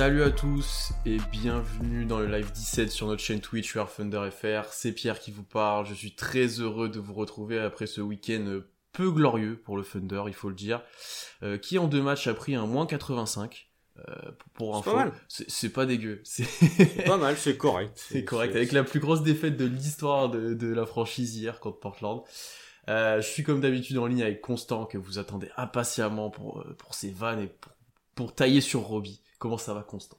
Salut à tous et bienvenue dans le live 17 sur notre chaîne Twitch FR. C'est Pierre qui vous parle. Je suis très heureux de vous retrouver après ce week-end peu glorieux pour le Thunder, il faut le dire, euh, qui en deux matchs a pris un moins 85. Euh, pour info, c'est pas dégueu. C'est pas mal, c'est correct. C'est correct, avec la plus grosse défaite de l'histoire de, de, la franchise hier contre Portland. Euh, je suis comme d'habitude en ligne avec Constant que vous attendez impatiemment pour, euh, pour ses vannes et pour, pour tailler sur Robbie. Comment ça va Constant?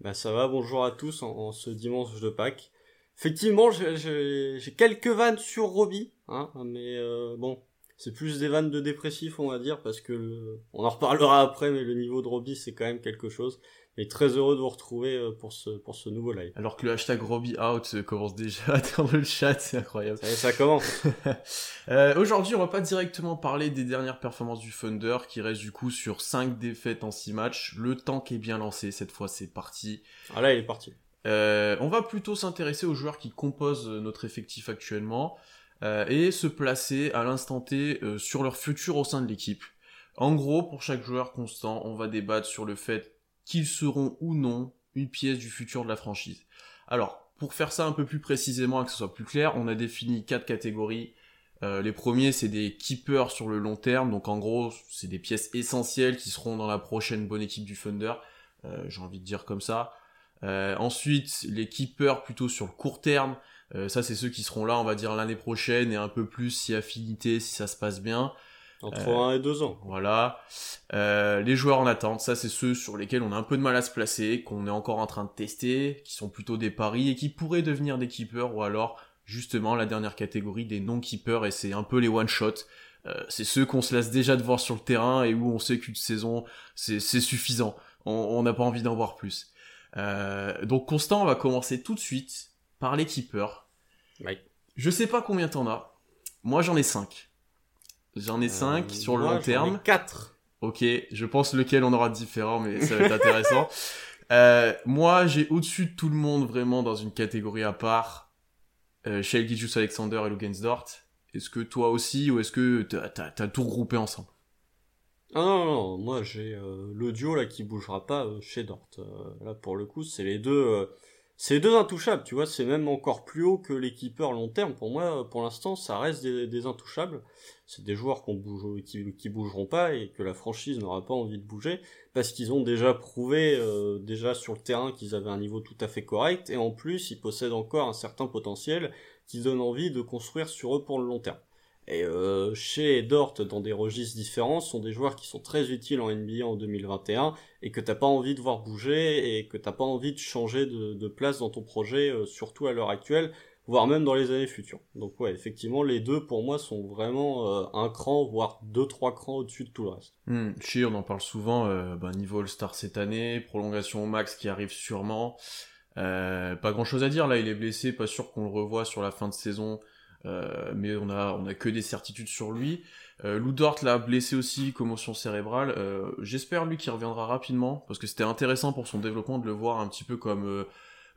Bah ça va, bonjour à tous en, ce dimanche de Pâques. Effectivement, j'ai quelques vannes sur Robbie, hein, mais euh, bon, c'est plus des vannes de dépressif, on va dire, parce que on en reparlera après, mais le niveau de Robbie, c'est quand même quelque chose. Et très heureux de vous retrouver euh, pour ce, pour ce nouveau live. Alors que le hashtag Robbie out commence déjà dans le chat, c'est incroyable. Ça, ça commence. euh, Aujourd'hui, on va pas directement parler des dernières performances du Thunder, qui reste du coup sur 5 défaites en 6 matchs. Le tank est bien lancé, cette fois c'est parti. Ah là, il est parti. Euh, on va plutôt s'intéresser aux joueurs qui composent notre effectif actuellement. Euh, et se placer à l'instant T euh, sur leur futur au sein de l'équipe. En gros, pour chaque joueur constant, on va débattre sur le fait qu'ils seront ou non une pièce du futur de la franchise. Alors, pour faire ça un peu plus précisément et que ce soit plus clair, on a défini quatre catégories. Euh, les premiers, c'est des keepers sur le long terme, donc en gros, c'est des pièces essentielles qui seront dans la prochaine bonne équipe du Thunder. J'ai envie de dire comme ça. ensuite, les keepers plutôt sur le court terme, euh, ça, c'est ceux qui seront là, on va dire, l'année prochaine et un peu plus si affinité, si ça se passe bien. Entre euh, 1 et 2 ans. Voilà. Euh, les joueurs en attente, ça c'est ceux sur lesquels on a un peu de mal à se placer, qu'on est encore en train de tester, qui sont plutôt des paris et qui pourraient devenir des keepers ou alors justement la dernière catégorie des non-keepers et c'est un peu les one-shot. Euh, c'est ceux qu'on se laisse déjà de voir sur le terrain et où on sait qu'une saison c'est suffisant. On n'a pas envie d'en voir plus. Euh, donc Constant, on va commencer tout de suite par les keepers. Je sais pas combien t'en as. Moi, j'en ai 5. J'en ai 5 euh, sur le long terme. 4. Ok, je pense lequel on aura différent, mais ça va être intéressant. Euh, moi, j'ai au-dessus de tout le monde vraiment dans une catégorie à part. Euh, Shell Alexander et Lugensdort. Est-ce que toi aussi, ou est-ce que t'as as, tout regroupé ensemble? Ah non, non, moi j'ai euh, le duo là qui bougera pas chez Dort. là pour le coup, c'est les deux c'est deux intouchables, tu vois, c'est même encore plus haut que les keepers long terme. Pour moi, pour l'instant, ça reste des, intouchables. C'est des joueurs qui, qui bougeront pas et que la franchise n'aura pas envie de bouger parce qu'ils ont déjà prouvé euh, déjà sur le terrain qu'ils avaient un niveau tout à fait correct et en plus ils possèdent encore un certain potentiel qui donne envie de construire sur eux pour le long terme. Et euh, chez Dort, dans des registres différents, sont des joueurs qui sont très utiles en NBA en 2021 et que t'as pas envie de voir bouger et que t'as pas envie de changer de, place dans ton projet, euh, surtout à l'heure actuelle, voire même dans les années futures. Donc ouais, effectivement, les deux pour moi sont vraiment euh, un cran, voire deux trois crans au-dessus de tout le reste. Hmm, on en parle souvent. Bah, niveau All-Star cette année, prolongation au max qui arrive sûrement. pas grand chose à dire là, il est blessé, pas sûr qu'on le revoie sur la fin de saison. Euh, mais on a, on a que des certitudes sur lui. Euh, Lou Dort l'a blessé aussi, commotion cérébrale. Euh, J'espère lui qu'il reviendra rapidement, parce que c'était intéressant pour son développement de le voir un petit peu comme euh,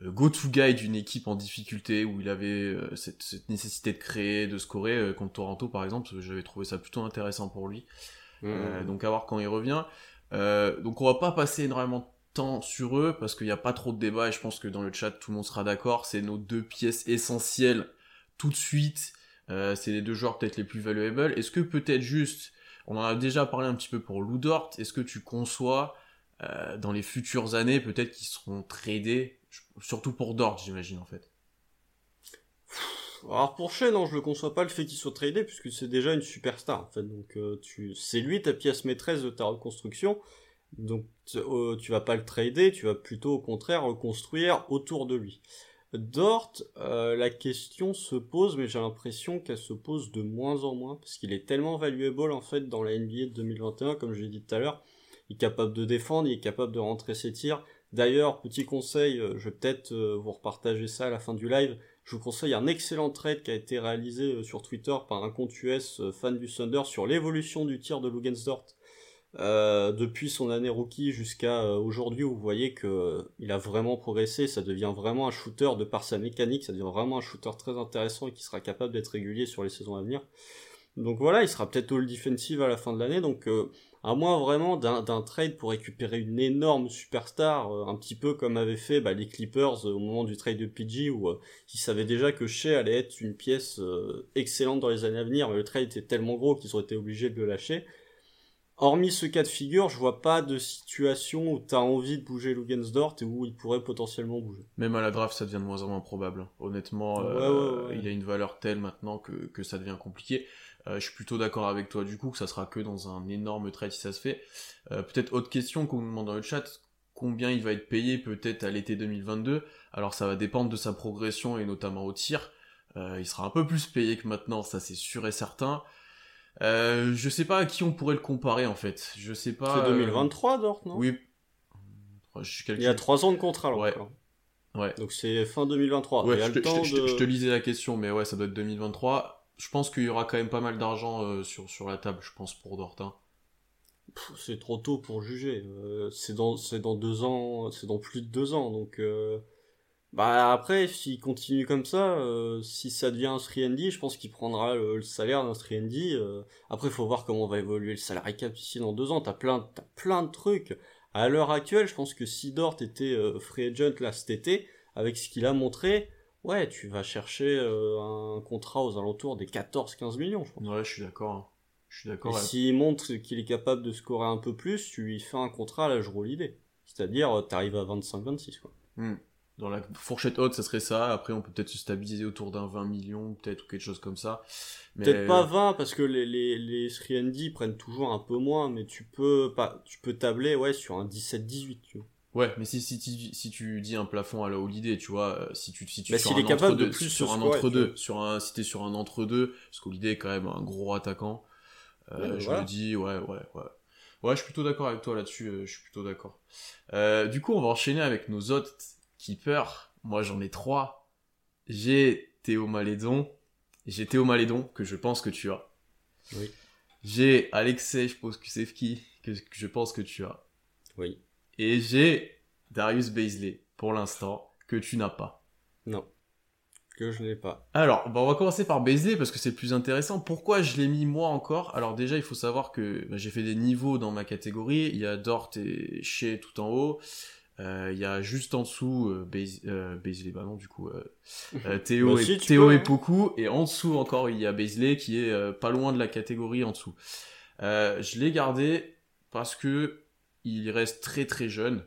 go-to guy d'une équipe en difficulté, où il avait cette, cette, nécessité de créer, de scorer, contre Toronto par exemple, j'avais trouvé ça plutôt intéressant pour lui. Mmh. donc à voir quand il revient. donc on va pas passer énormément de temps sur eux, parce qu'il n'y a pas trop de débat, et je pense que dans le chat tout le monde sera d'accord, c'est nos deux pièces essentielles tout de suite. Euh, c'est les deux joueurs peut-être les plus valuables. Est-ce que peut-être juste, on en a déjà parlé un petit peu pour Lou Dort, est-ce que tu conçois euh, dans les futures années peut-être qu'ils seront tradés, surtout pour Dort j'imagine en fait? Alors pour Shea, non, je le conçois pas le fait qu'il soit tradé puisque c'est déjà une superstar en fait. Donc euh, tu, c'est lui ta pièce maîtresse de ta reconstruction. Donc tu vas pas le trader, tu vas plutôt au contraire reconstruire autour de lui. Dort, euh, la question se pose, mais j'ai l'impression qu'elle se pose de moins en moins, parce qu'il est tellement valuable en fait dans la NBA de 2021, comme je l'ai dit tout à l'heure. Il est capable de défendre, il est capable de rentrer ses tirs. D'ailleurs, petit conseil, euh, je vais peut-être euh, vous repartager ça à la fin du live. Je vous conseille un excellent trade qui a été réalisé sur Twitter par un compte US fan du Thunder sur l'évolution du tir de Lugensdort euh, depuis son année rookie jusqu'à euh, aujourd'hui vous voyez que euh, il a vraiment progressé, ça devient vraiment un shooter de par sa mécanique, ça devient vraiment un shooter très intéressant et qui sera capable d'être régulier sur les saisons à venir. Donc voilà, il sera peut-être all defensive à la fin de l'année. Donc euh, à moins vraiment d'un trade pour récupérer une énorme superstar, un petit peu comme avaient fait bah, les Clippers au moment du trade de PG, où ils savaient déjà que Shea allait être une pièce excellente dans les années à venir, mais le trade était tellement gros qu'ils ont été obligés de le lâcher hormis ce cas de figure, je vois pas de situation où tu as envie de bouger Lugensdort et où il pourrait potentiellement bouger. Même à la draft, ça devient de moins en moins probable. Honnêtement, euh, il a une valeur telle maintenant que, ça devient compliqué. Euh, je suis plutôt d'accord avec toi du coup que ça sera que dans un énorme trade si ça se fait. Euh, peut-être autre question qu'on nous demande dans le chat, combien il va être payé peut-être à l'été 2022 Alors ça va dépendre de sa progression et notamment au tir. il sera un peu plus payé que maintenant, ça c'est sûr et certain. Euh, je sais pas à qui on pourrait le comparer en fait. Je sais pas. C'est 2023 Dort, non? Oui. Il y a 3 ans de contrat alors. Ouais. ouais. Donc c'est fin 2023. Ouais, je, te, je, te, lisais la question, mais ouais, ça doit être 2023. Je pense qu'il y aura quand même pas mal d'argent euh, sur, sur la table, je pense, pour Dort. Hein. C'est trop tôt pour juger. Euh, c'est dans, dans deux ans, c'est dans plus de deux ans, donc. Euh, bah après, s'il continue comme ça, euh, si ça devient un 3 je pense qu'il prendra le, salaire d'un 3 euh. Après, il faut voir comment va évoluer le salaire cap ici dans deux ans. T'as plein, as plein de trucs. À l'heure actuelle, je pense que si Dort était euh, free agent là cet été, avec ce qu'il a montré, ouais, tu vas chercher un contrat aux alentours des 14-15 millions, je pense. Ouais, je suis d'accord. Hein. Je suis d'accord. Et s'il montre qu'il est capable de scorer un peu plus, tu lui fais un contrat à la l'idée. C'est-à-dire, t'arrives à 25-26, quoi. Hmm dans la fourchette haute, ça serait ça. Après, on peut peut-être se stabiliser autour d'un 20 millions, peut-être, ou quelque chose comme ça. Peut-être pas 20, parce que les, les, les 3 prennent toujours un peu moins, mais tu peux, pas, tu peux tabler, ouais, sur un 17-18, tu vois. Ouais, mais si, si, si, si, tu dis un plafond à la Holiday, tu vois, euh, si tu, si tu bah, sur, un capable de plus sur un entre-deux, sur un, si t'es sur un entre-deux, parce qu'Holiday est quand même un gros attaquant, euh, je me dis, ouais, ouais, ouais. Ouais, je suis plutôt d'accord avec toi là-dessus, euh, je suis plutôt d'accord. Euh, du coup, on va enchaîner avec nos autres keeper, moi j'en ai trois. J'ai Théo Malédon. J'ai Théo Malédon, que je pense que tu as. Oui. J'ai Alexei Poskusevski, que je pense que tu as. Oui. Et j'ai Darius Baisley, pour l'instant, que tu n'as pas. Non. Que je n'ai pas. Alors, bah, on va commencer par Baisley parce que c'est le plus intéressant. Pourquoi je l'ai mis moi encore? Alors déjà, il faut savoir que bah, j'ai fait des niveaux dans ma catégorie. Il y a Dort et Shea tout en haut. Euh, il y a juste en dessous euh, euh bah non du coup euh, euh Théo, bah, et, Théo et Poku et en dessous encore il y a Baisley qui est pas loin de la catégorie en dessous. je l'ai gardé parce que il reste très très jeune,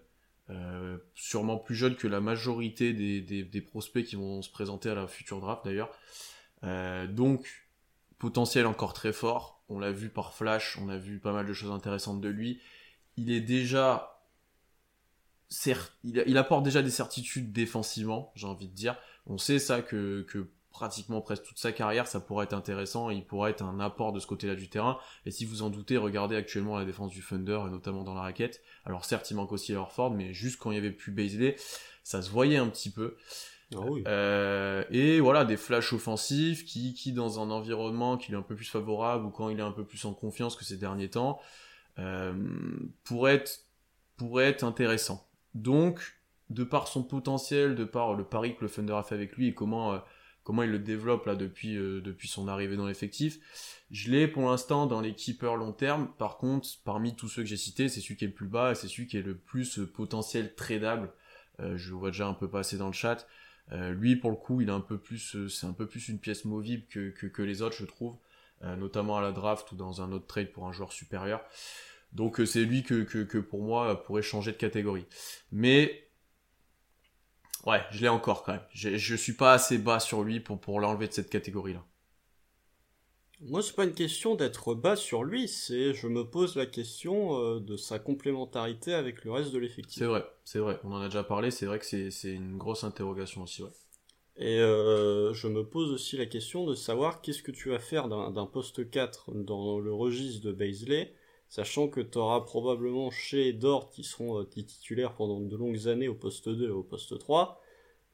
sûrement plus jeune que la majorité des, des, des, prospects qui vont se présenter à la future draft d'ailleurs. donc potentiel encore très fort. On l'a vu par Flash, on a vu pas mal de choses intéressantes de lui. Il est déjà il, apporte déjà des certitudes défensivement, j'ai envie de dire. On sait ça que, pratiquement presque toute sa carrière, ça pourrait être intéressant, il pourrait être un apport de ce côté-là du terrain. Et si vous en doutez, regardez actuellement la défense du Thunder, et notamment dans la raquette. Alors certes, il manque aussi Horford, mais juste quand il y avait plus Baisley, ça se voyait un petit peu. Ah oui. euh, et voilà, des flashs offensifs qui, qui, dans un environnement qui est un peu plus favorable ou quand il est un peu plus en confiance que ces derniers temps, euh, pourrait être, pourrait être intéressant. Donc, de par son potentiel, de par le pari que le Thunder a fait avec lui et comment, euh, comment il le développe là depuis, euh, depuis son arrivée dans l'effectif, je l'ai pour l'instant dans les long terme. Par contre, parmi tous ceux que j'ai cités, c'est celui qui est le plus bas et c'est celui qui est le plus euh, potentiel tradable. je le vois déjà un peu passer dans le chat. lui, pour le coup, il est un peu plus, c'est un peu plus une pièce movible que, que, que les autres, je trouve, notamment à la draft ou dans un autre trade pour un joueur supérieur. Donc euh, c'est lui que, que, pour moi pourrait changer de catégorie. Mais ouais, je l'ai encore quand même. Je suis pas assez bas sur lui pour, pour l'enlever de cette catégorie-là. Moi, c'est pas une question d'être bas sur lui, c'est je me pose la question euh, de sa complémentarité avec le reste de l'effectif. C'est vrai, c'est vrai. On en a déjà parlé. C'est vrai que c'est une grosse interrogation aussi. Ouais. Et euh, je me pose aussi la question de savoir qu'est-ce que tu vas faire d'un poste 4 dans le registre de Baisley sachant que tu auras probablement chez Dort qui seront euh, titulaires pendant de longues années au poste 2 et au poste 3,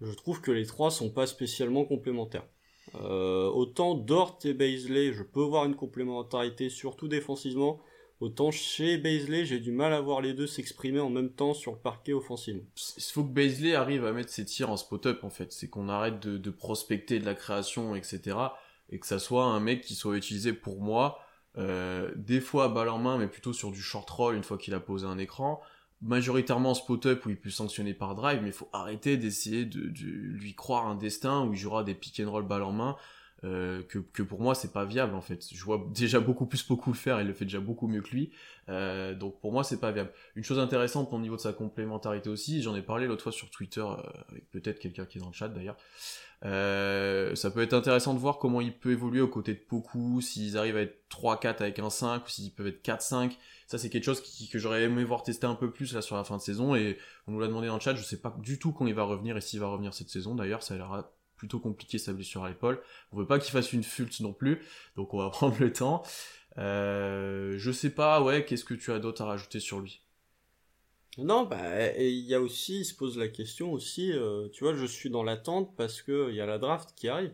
je trouve que les trois sont pas spécialement complémentaires. Euh, autant Dort et Baisley, je peux voir une complémentarité, surtout défensivement, autant chez Baisley, j'ai du mal à voir les deux s'exprimer en même temps sur le parquet offensivement. Il faut que Baisley arrive à mettre ses tirs en spot-up en fait, c'est qu'on arrête de, de prospecter de la création, etc et que ça soit un mec qui soit utilisé pour moi, des fois balle en main, mais plutôt sur du short roll une fois qu'il a posé un écran, majoritairement spot-up où il peut sanctionner par drive, mais il faut arrêter d'essayer de, lui croire un destin où il jouera des pick and roll balle en main, euh, que, que, pour moi c'est pas viable en fait. Je vois déjà beaucoup plus beaucoup le faire, il le fait déjà beaucoup mieux que lui, euh, donc pour moi c'est pas viable. Une chose intéressante au niveau de sa complémentarité aussi, j'en ai parlé l'autre fois sur Twitter euh, avec peut-être quelqu'un qui est dans le chat d'ailleurs. Euh, ça peut être intéressant de voir comment il peut évoluer aux côtés de Poku, s'ils arrivent à être 3-4 avec un 5, ou s'ils peuvent être 4-5. Ça, c'est quelque chose que j'aurais aimé voir tester un peu plus là sur la fin de saison. Et on nous l'a demandé dans le chat, je sais pas du tout quand il va revenir et s'il va revenir cette saison. D'ailleurs, ça a l'air plutôt compliqué sa blessure à l'épaule. On veut pas qu'il fasse une fultz non plus, donc on va prendre le temps. Euh, je sais pas, ouais, qu'est-ce que tu as d'autre à rajouter sur lui? Non, bah, il y a aussi, il se pose la question aussi, euh, tu vois, je suis dans l'attente parce que il y a la draft qui arrive.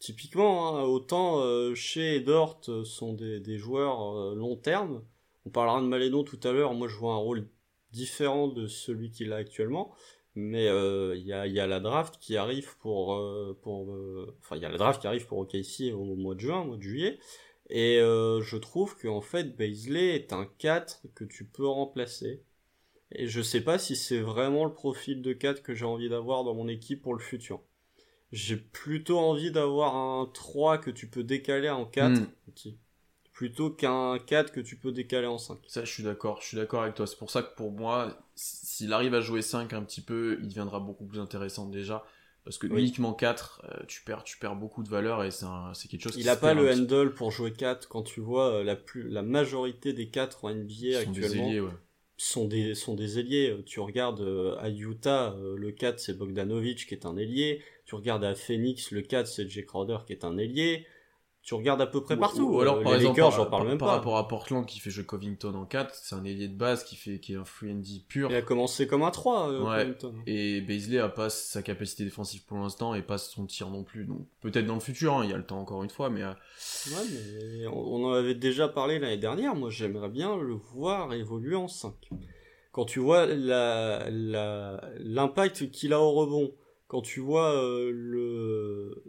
Typiquement, hein, autant euh, chez et Dort euh, sont des, joueurs long terme. On parlera de Malédon tout à l'heure. Moi, je vois un rôle différent de celui qu'il a actuellement. Mais il y, a, la draft qui arrive pour, pour enfin, la draft qui arrive pour OKC au mois de juin, au mois de juillet. Et euh, je trouve qu'en fait, Baisley est un 4 que tu peux remplacer. Et je sais pas si c'est vraiment le profil de 4 que j'ai envie d'avoir dans mon équipe pour le futur. J'ai plutôt envie d'avoir un 3 que tu peux décaler en 4, hmm. plutôt qu'un 4 que tu peux décaler en 5. Ça, je suis d'accord, je suis d'accord avec toi. C'est pour ça que pour moi, s'il arrive à jouer 5 un petit peu, il deviendra beaucoup plus intéressant déjà. Parce que uniquement 4, euh, tu, perds, tu perds beaucoup de valeur et c'est quelque chose Il a pas le handle pour jouer 4 quand tu vois euh, la, plus, la majorité des 4 en NBA actuellement. Sont des, sont des ailiers. Tu regardes euh, à Utah, le 4 c'est Bogdanovic qui est un ailier. Tu regardes à Phoenix, le 4 c'est Jay Crowder qui est un ailier tu regardes à peu près partout. Ou, alors, par exemple, j'en parle même pas. Par rapport à Portland qui fait jouer Covington en 4, c'est un ailier de base qui fait, qui est un free and pur. Il a commencé comme un 3, euh, ouais. Et Baisley a pas sa capacité défensive pour l'instant et pas son tir non plus. Donc, peut-être dans le futur, hein, il y a le temps encore une fois, mais. Euh, ouais, mais on en avait déjà parlé l'année dernière. Moi, j'aimerais bien le voir évoluer en 5. Quand tu vois la, la, l'impact qu'il a au rebond, quand tu vois euh, le,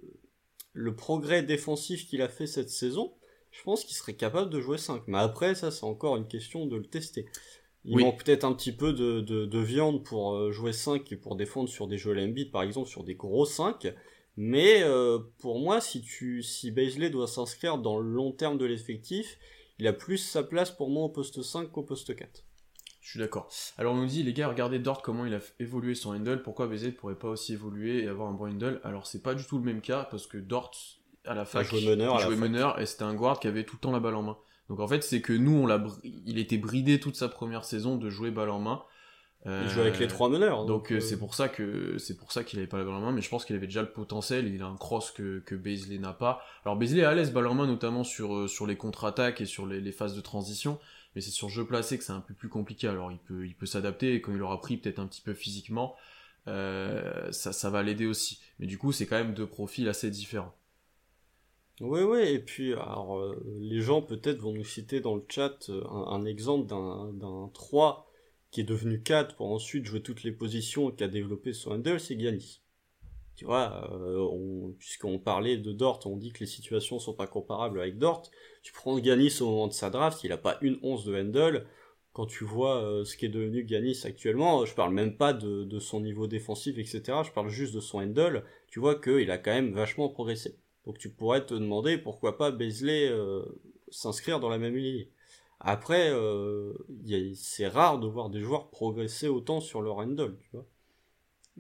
le progrès défensif qu'il a fait cette saison, je pense qu'il serait capable de jouer 5. Mais après, ça, c'est encore une question de le tester. Il manque peut-être un petit peu de, de, viande pour euh, jouer 5 et pour défendre sur des jeux Embiid, par exemple, sur des gros 5. Mais euh, pour moi, si tu si doit s'inscrire dans le long terme de l'effectif, il a plus sa place pour moi au poste 5 qu'au poste 4. Je suis d'accord. Alors on nous dit, les gars, regardez Dort comment il a évolué son handle, pourquoi BZ ne pourrait pas aussi évoluer et avoir un bon handle Alors c'est pas du tout le même cas, parce que Dort, à la fac, il jouait meneur, il jouait meneur et c'était un guard qui avait tout le temps la balle en main. Donc en fait, c'est que nous, on l'a, il était bridé toute sa première saison de jouer balle en main. il jouait avec les trois meneurs. Donc euh, euh, c'est pour ça que c'est pour ça qu'il avait pas la balle en main, mais je pense qu'il avait déjà le potentiel. Il a un cross que que Baisley n'a pas. Alors Baisley est à l'aise balle en main, notamment sur euh, sur les contre-attaques et sur les, les phases de transition mais c'est sur jeu placé que c'est un peu plus compliqué. Alors il peut, il peut s'adapter et quand il aura pris peut-être un petit peu physiquement, euh, ça, ça va l'aider aussi. Mais du coup, c'est quand même deux profils assez différents. Oui, oui, et puis alors, euh, les gens peut-être vont nous citer dans le chat euh, un, exemple d'un 3 qui est devenu 4 pour ensuite jouer toutes les positions et qui a développé son handle, c'est Giannis. Tu vois, euh, puisqu'on parlait de Dort, on dit que les situations sont pas comparables avec Dort. Tu prends Ganis au moment de sa draft, il a pas une once de handle. Quand tu vois euh, ce qui est devenu Ganis actuellement, je parle même pas de, son niveau défensif, etc. Je parle juste de son handle. Tu vois qu'il a quand même vachement progressé. Donc tu pourrais te demander pourquoi pas Beasley euh, s'inscrire dans la même ligne. Après, c'est rare de voir des joueurs progresser autant sur leur handle, tu vois.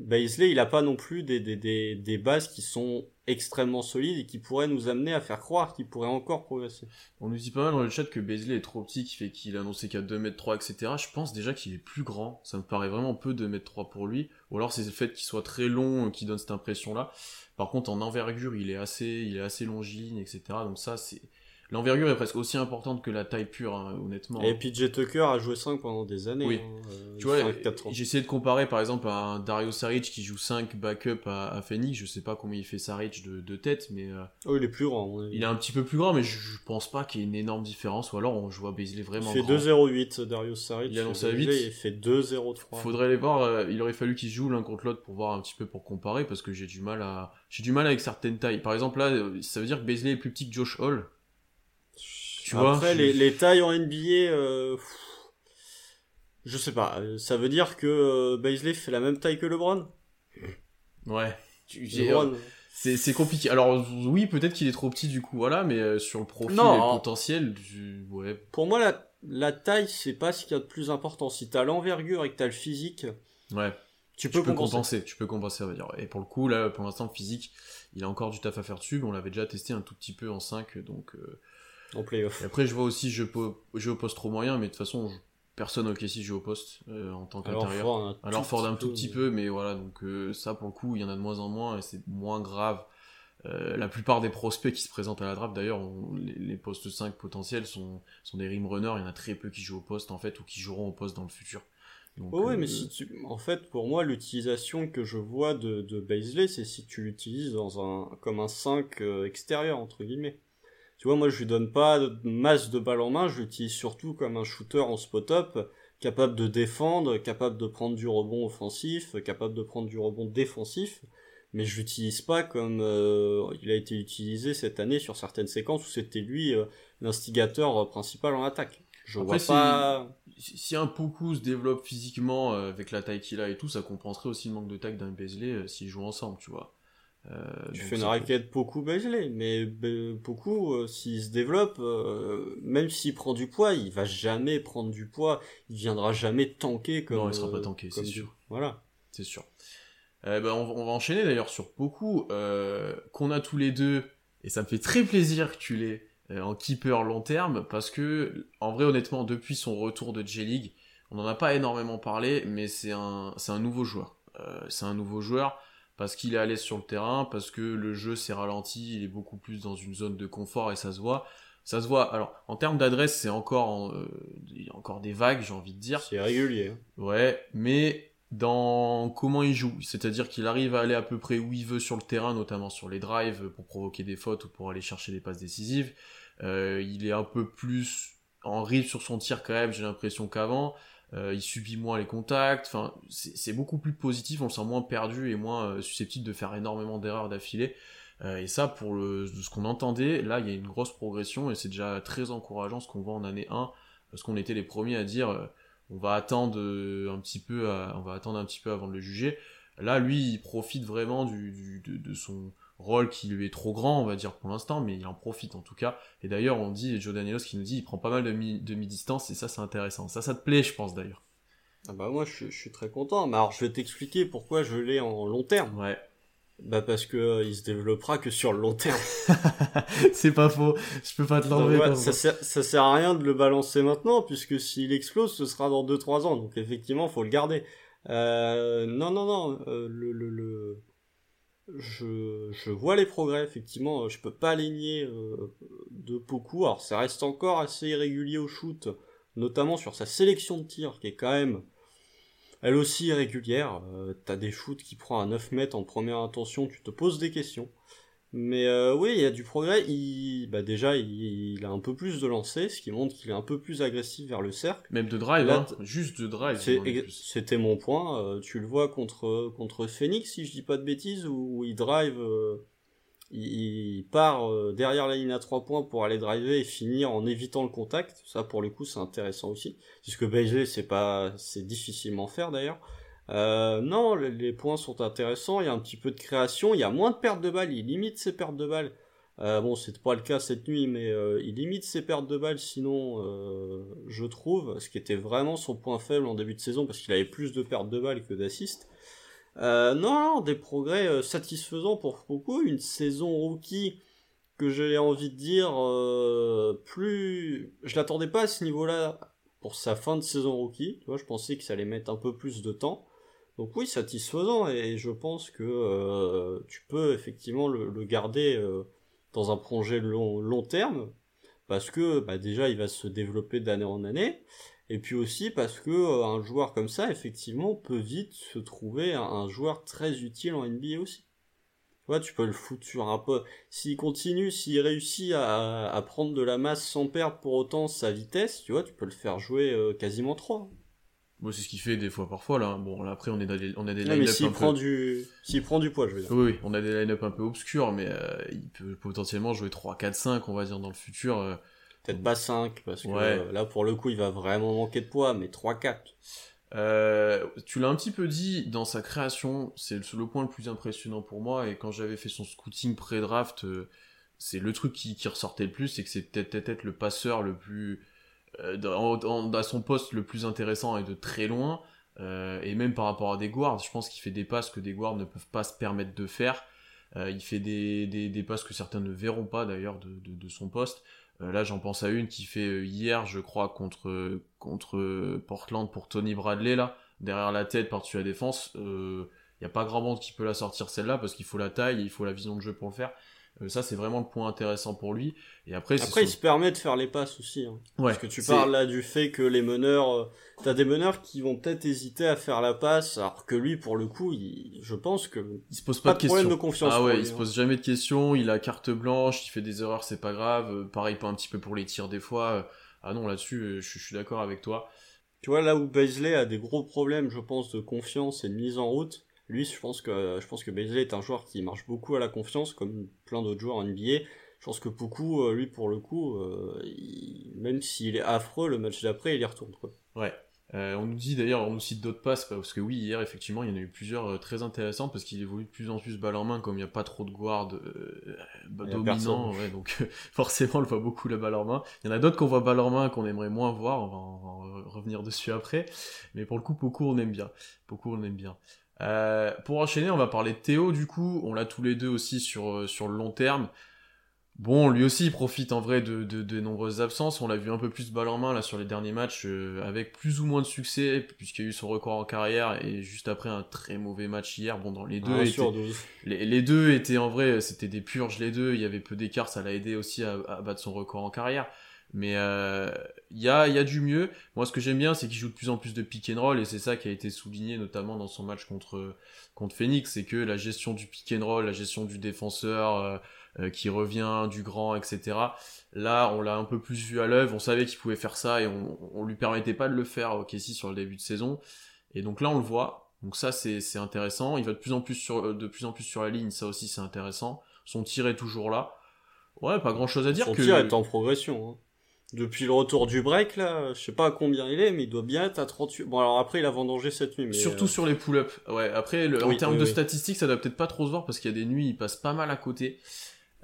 Baisley, il a pas non plus des, des, des, bases qui sont extrêmement solides et qui pourraient nous amener à faire croire qu'il pourrait encore progresser. On nous dit pas mal dans le chat que Baisley est trop petit, qui fait qu'il a annoncé qu'à 2m3, etc. Je pense déjà qu'il est plus grand. Ça me paraît vraiment peu 2m3 pour lui. Ou alors c'est le fait qu'il soit très long qui donne cette impression-là. Par contre, en envergure, il est assez, il est assez longiligne, etc. Donc ça, c'est, l'envergure est presque aussi importante que la taille pure, hein, honnêtement. Et PJ Tucker a joué 5 pendant des années. Oui. hein, euh, Tu vois, il fait 4 ans. j'ai essayé de comparer par exemple à un Dario Saric qui joue 5 backup à, à Phoenix. Je sais pas combien il fait Saric de, de tête, mais euh, Oh, il est plus grand. à il est un petit peu plus grand, mais je, je pense pas qu'il y ait une énorme différence. Ou alors on, je vois Beasley Il vraiment fait grand. 2-0-8, Darius Saric. Il a annoncé à Beasley, 8. Il fait 2-0-3. Faudrait les voir. euh, il aurait fallu qu'ils jouent l'un contre l'autre pour voir un petit peu pour comparer parce que j'ai du mal à j'ai du mal avec certaines tailles. Par exemple là, ça veut dire que Beasley est plus petit que Josh Hall. Tu vois, Après, je- les, les tailles en NBA, euh, pff, je sais pas. euh, Ça veut dire que euh, Baisley fait la même taille que LeBron? Ouais. LeBron. C'est c'est compliqué. Alors oui, peut-être qu'il est trop petit du coup, voilà, mais euh, sur le profil Non. et le potentiel, je- ouais. Pour moi, la, la taille, c'est pas ce qu'il y a de plus important. Si t'as l'envergure et que t'as le physique, Ouais. tu Tu peux, peux compenser. compenser. tu peux compenser, on va dire. Et pour le coup, là, pour l'instant, le physique, il a encore du taf à faire dessus, mais on l'avait déjà testé un tout petit peu en 5, donc... euh, En playoff. Et après, je vois aussi po- jeu au poste trop moyen, mais de toute façon, je- personne au KC joue au poste euh, en tant Alors, qu'intérieur. Alors tout Ford un petit tout peu, petit mais- peu, mais voilà, donc euh, ça pour le coup, il y en a de moins en moins et c'est moins grave. Euh, la plupart des prospects qui se présentent à la draft, d'ailleurs, les, les postes 5 potentiels sont, sont des rim runners, il y en a très peu qui jouent au poste en fait, ou qui joueront au poste dans le futur. Donc, ouais, euh, mais si tu... en fait, pour moi, l'utilisation que je vois de, de Baisley, c'est si tu l'utilises dans un, comme un 5 euh, extérieur, entre guillemets. Tu vois, moi, je lui donne pas de masse de balles en main, je l'utilise surtout comme un shooter en spot-up, capable de défendre, capable de prendre du rebond offensif, capable de prendre du rebond défensif, mais je l'utilise pas comme euh, il a été utilisé cette année sur certaines séquences où c'était lui euh, l'instigateur euh, principal en attaque. Je Après, vois pas... si un Poku se développe physiquement euh, avec la taille qu'il a et tout, ça compenserait aussi le manque de taille d'un Beasley s'ils jouent ensemble, tu vois. Euh, Tu fais une raquette beaucoup Baisley, mais be- beaucoup, euh, s'il se développe, euh, même s'il prend du poids, il va jamais prendre du poids, il viendra jamais tanker comme. Non, il sera pas tanké, c'est sûr. Voilà. C'est sûr. Euh, ben, on, va- on va enchaîner d'ailleurs sur beaucoup euh, qu'on a tous les deux, et ça me fait très plaisir que tu l'aies euh, en keeper long terme, parce que, en vrai, honnêtement, depuis son retour de J-League, on n'en a pas énormément parlé, mais c'est un, un nouveau joueur. C'est un nouveau joueur parce qu'il est à l'aise sur le terrain, parce que le jeu s'est ralenti, il est beaucoup plus dans une zone de confort et ça se voit. Ça se voit. Alors, en termes d'adresse, c'est encore, en, euh, il y a encore des vagues, j'ai envie de dire. C'est régulier. Ouais, mais dans comment il joue, c'est-à-dire qu'il arrive à aller à peu près où il veut sur le terrain, notamment sur les drives pour provoquer des fautes ou pour aller chercher des passes décisives. Euh, il est un peu plus en rythme sur son tir quand même, j'ai l'impression qu'avant. Euh, il subit moins les contacts. Enfin, c'est beaucoup plus positif, on le sent moins perdu et moins euh, susceptible de faire énormément d'erreurs d'affilée. Euh, et ça, pour le, ce qu'on entendait, là, il y a une grosse progression et c'est déjà très encourageant ce qu'on voit en année 1, parce qu'on était les premiers à dire. euh, on va attendre euh, un petit peu, à- on va attendre un petit peu avant de le juger. Là, lui, il profite vraiment du, du- de, de son rôle qui lui est trop grand, on va dire pour l'instant, mais il en profite en tout cas. Et d'ailleurs, on dit, Joe Danielos qui nous dit, il prend pas mal de mi- de mi-distance, et ça, c'est intéressant. Ça, ça te plaît, je pense d'ailleurs. Ah bah moi, je, je suis très content. Mais alors, je vais t'expliquer pourquoi je l'ai en long terme. Ouais. Bah parce que euh, il se développera que sur le long terme. c'est pas faux. Je peux pas te l'enlever. ouais, ça sert à rien de le balancer maintenant, puisque s'il explose, ce sera dans 2-3 ans. Donc effectivement, faut le garder. Euh, non, non, non. euh, le, le, le... Je, vois les progrès, effectivement. Je peux pas aligner euh, de beaucoup. Alors ça reste encore assez irrégulier au shoot, notamment sur sa sélection de tir, qui est quand même elle aussi irrégulière. Euh, T'as des shoots qui prend à 9 mètres en première intention, tu te poses des questions. Mais euh, oui, il y a du progrès. Il, bah déjà, il, il a un peu plus de lancer, ce qui montre qu'il est un peu plus agressif vers le cercle. Même de drive, Là, hein. Juste de drive. C'était mon point. euh, tu le vois contre contre Phoenix, si je dis pas de bêtises, où, où il drive, euh, il, il part euh, derrière la ligne à 3 points pour aller driver et finir en évitant le contact. Ça, pour le coup, c'est intéressant aussi, puisque Bailey, c'est pas, c'est difficilement faire d'ailleurs. Euh, non, les, points sont intéressants. Il y a un petit peu de création. Il y a moins de pertes de balles. Il limite ses pertes de balles. Euh, bon, c'est pas le cas cette nuit, mais euh, il limite ses pertes de balles. Sinon, je trouve, ce qui était vraiment son point faible en début de saison, parce qu'il avait plus de pertes de balles que d'assists. Non, non, des progrès satisfaisants pour beaucoup. Une saison rookie que j'ai envie de dire plus. Je l'attendais pas à ce niveau-là pour sa fin de saison rookie. Tu vois, je pensais que ça allait mettre un peu plus de temps. Donc oui, satisfaisant et je pense que euh, tu peux effectivement le, garder euh, dans un projet long, terme parce que bah, déjà il va se développer d'année en année, et puis aussi parce que euh, un joueur comme ça, effectivement, peut vite se trouver un, joueur très utile en NBA aussi. Tu tu peux le foutre sur un peu. S'il continue, s'il réussit à, prendre de la masse sans perdre pour autant sa vitesse, tu vois, tu peux le faire jouer quasiment 3. Bon, c'est ce qu'il fait des fois parfois là. Bon, là, après on est dans des, on a des line-up s'il prend du s'il prend du poids, je veux dire. Oui, on a des line-up un peu obscurs mais euh, il peut potentiellement jouer 3 4 5, on va dire dans le futur. Peut-être pas 5, parce que là, pour le coup, il va vraiment manquer de poids, mais 3-4. Euh, tu l'as un petit peu dit dans sa création, c'est le, point le plus impressionnant pour moi. Et quand j'avais fait son scouting pré-draft, euh, c'est le truc qui, ressortait le plus, c'est que c'est peut-être le passeur le plus euh, à son poste le plus intéressant et de très loin. et même par rapport à des guards, je pense qu'il fait des passes que des guards ne peuvent pas se permettre de faire. il fait des, des, passes que certains ne verront pas d'ailleurs de, de, son poste. Euh, là, j'en pense à une qui fait euh, hier, je crois, contre, contre Portland pour Tony Bradley, là, derrière la tête, par-dessus la défense. Il euh, n'y a pas grand monde qui peut la sortir celle-là, parce qu'il faut la taille, il faut la vision de jeu pour le faire. Euh, ça, c'est vraiment le point intéressant pour lui. Et après, après il se permet de faire les passes aussi. Hein. Parce que tu parles là du fait que les meneurs, euh, t'as des meneurs qui vont peut-être hésiter à faire la passe, alors que lui, pour le coup, il, je pense que il se pose pas, de, problème de confiance. Ah ouais, il se hein. pose jamais de questions. Il a carte blanche, il fait des erreurs, c'est pas grave. Euh, pareil, pas un petit peu pour les tirs des fois. Ah non, là-dessus, je, je suis d'accord avec toi. Tu vois là où Baisley a des gros problèmes, je pense, de confiance et de mise en route lui, je pense que je pense que est un joueur qui marche beaucoup à la confiance, comme plein d'autres joueurs en NBA. Je pense que beaucoup, euh, lui, pour le coup, euh, même s'il est affreux, le match d'après, il y retourne. Quoi. Ouais. Euh, on nous dit d'ailleurs, on nous cite d'autres passes, parce que oui, hier, effectivement, il y en a eu plusieurs très intéressantes, parce qu'il évolue de plus en plus balle en main, comme il n'y a pas trop de guard dominant, ouais, donc forcément, on le voit beaucoup la balle en main. Il y en a d'autres qu'on voit balle en main, qu'on aimerait moins voir, on va, on va, revenir dessus après, mais pour le coup, beaucoup on aime bien. Beaucoup on aime bien. Euh, pour enchaîner, on va parler de Théo du coup. On l'a tous les deux aussi sur, euh, sur le long terme. Bon, lui aussi il profite en vrai de, de, nombreuses absences. On l'a vu un peu plus balle en main là sur les derniers matchs euh, avec plus ou moins de succès puisqu'il y a eu son record en carrière et juste après un très mauvais match hier. Bon, dans les deux, les, deux étaient en vrai, c'était des purges les deux. Il y avait peu d'écart, ça l'a aidé aussi à, à battre son record en carrière. Mais il euh, y, a, y a du mieux. Moi, ce que j'aime bien, c'est qu'il joue de plus en plus de pick and roll, et c'est ça qui a été souligné notamment dans son match contre, contre Phoenix, c'est que la gestion du pick and roll, la gestion du défenseur euh, euh, qui revient, du grand, etc. Là, on l'a un peu plus vu à l'œuvre, on savait qu'il pouvait faire ça, et on, on lui permettait pas de le faire au Casey sur le début de saison. Et donc là, on le voit. Donc ça, c'est intéressant. Il va de plus en plus sur, de plus en plus sur la ligne, ça aussi, c'est intéressant. Son tir est toujours là. Ouais, pas grand chose à dire. Son tir est en progression. Hein depuis le retour du break, là, je sais pas à combien il est, mais il doit bien être à 38. Bon, alors après, il a vendangé cette nuit. Mais Surtout euh, sur les pull-ups. Ouais, après, en termes de statistiques, ça doit peut-être pas trop se voir parce qu'il y a des nuits, il passe pas mal à côté.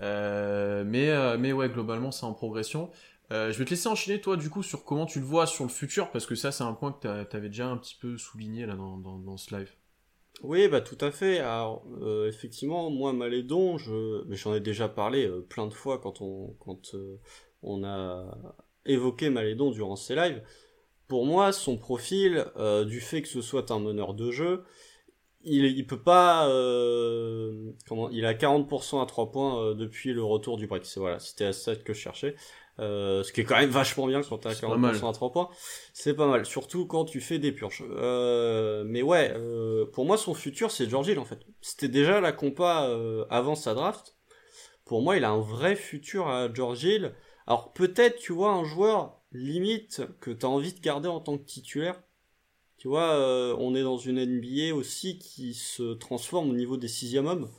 Euh, mais, euh, mais ouais, globalement, c'est en progression. je vais te laisser enchaîner, toi, du coup, sur comment tu le vois sur le futur, parce que ça, c'est un point que tu avais déjà un petit peu souligné là dans, dans, dans ce live. Oui, bah tout à fait. Alors, effectivement, moi, Malédon, je, mais j'en ai déjà parlé plein de fois quand on, quand on a évoqué Malédon durant ses lives. Pour moi, son profil, euh, du fait que ce soit un meneur de jeu, il, il peut pas, euh, comment, il a 40% à 3 points euh, depuis le retour du break. C'est voilà, c'était à ça que je cherchais. ce qui est quand même vachement bien quand t'as 40% à 3 points. C'est pas mal, surtout quand tu fais des purges. mais ouais, pour moi, son futur, c'est George Hill en fait. C'était déjà la compa avant sa draft. Pour moi, il a un vrai futur à George Hill. Alors peut-être, tu vois, un joueur limite que tu as envie de garder en tant que titulaire. Tu vois, euh, on est dans une NBA aussi qui se transforme au niveau des sixième hommes,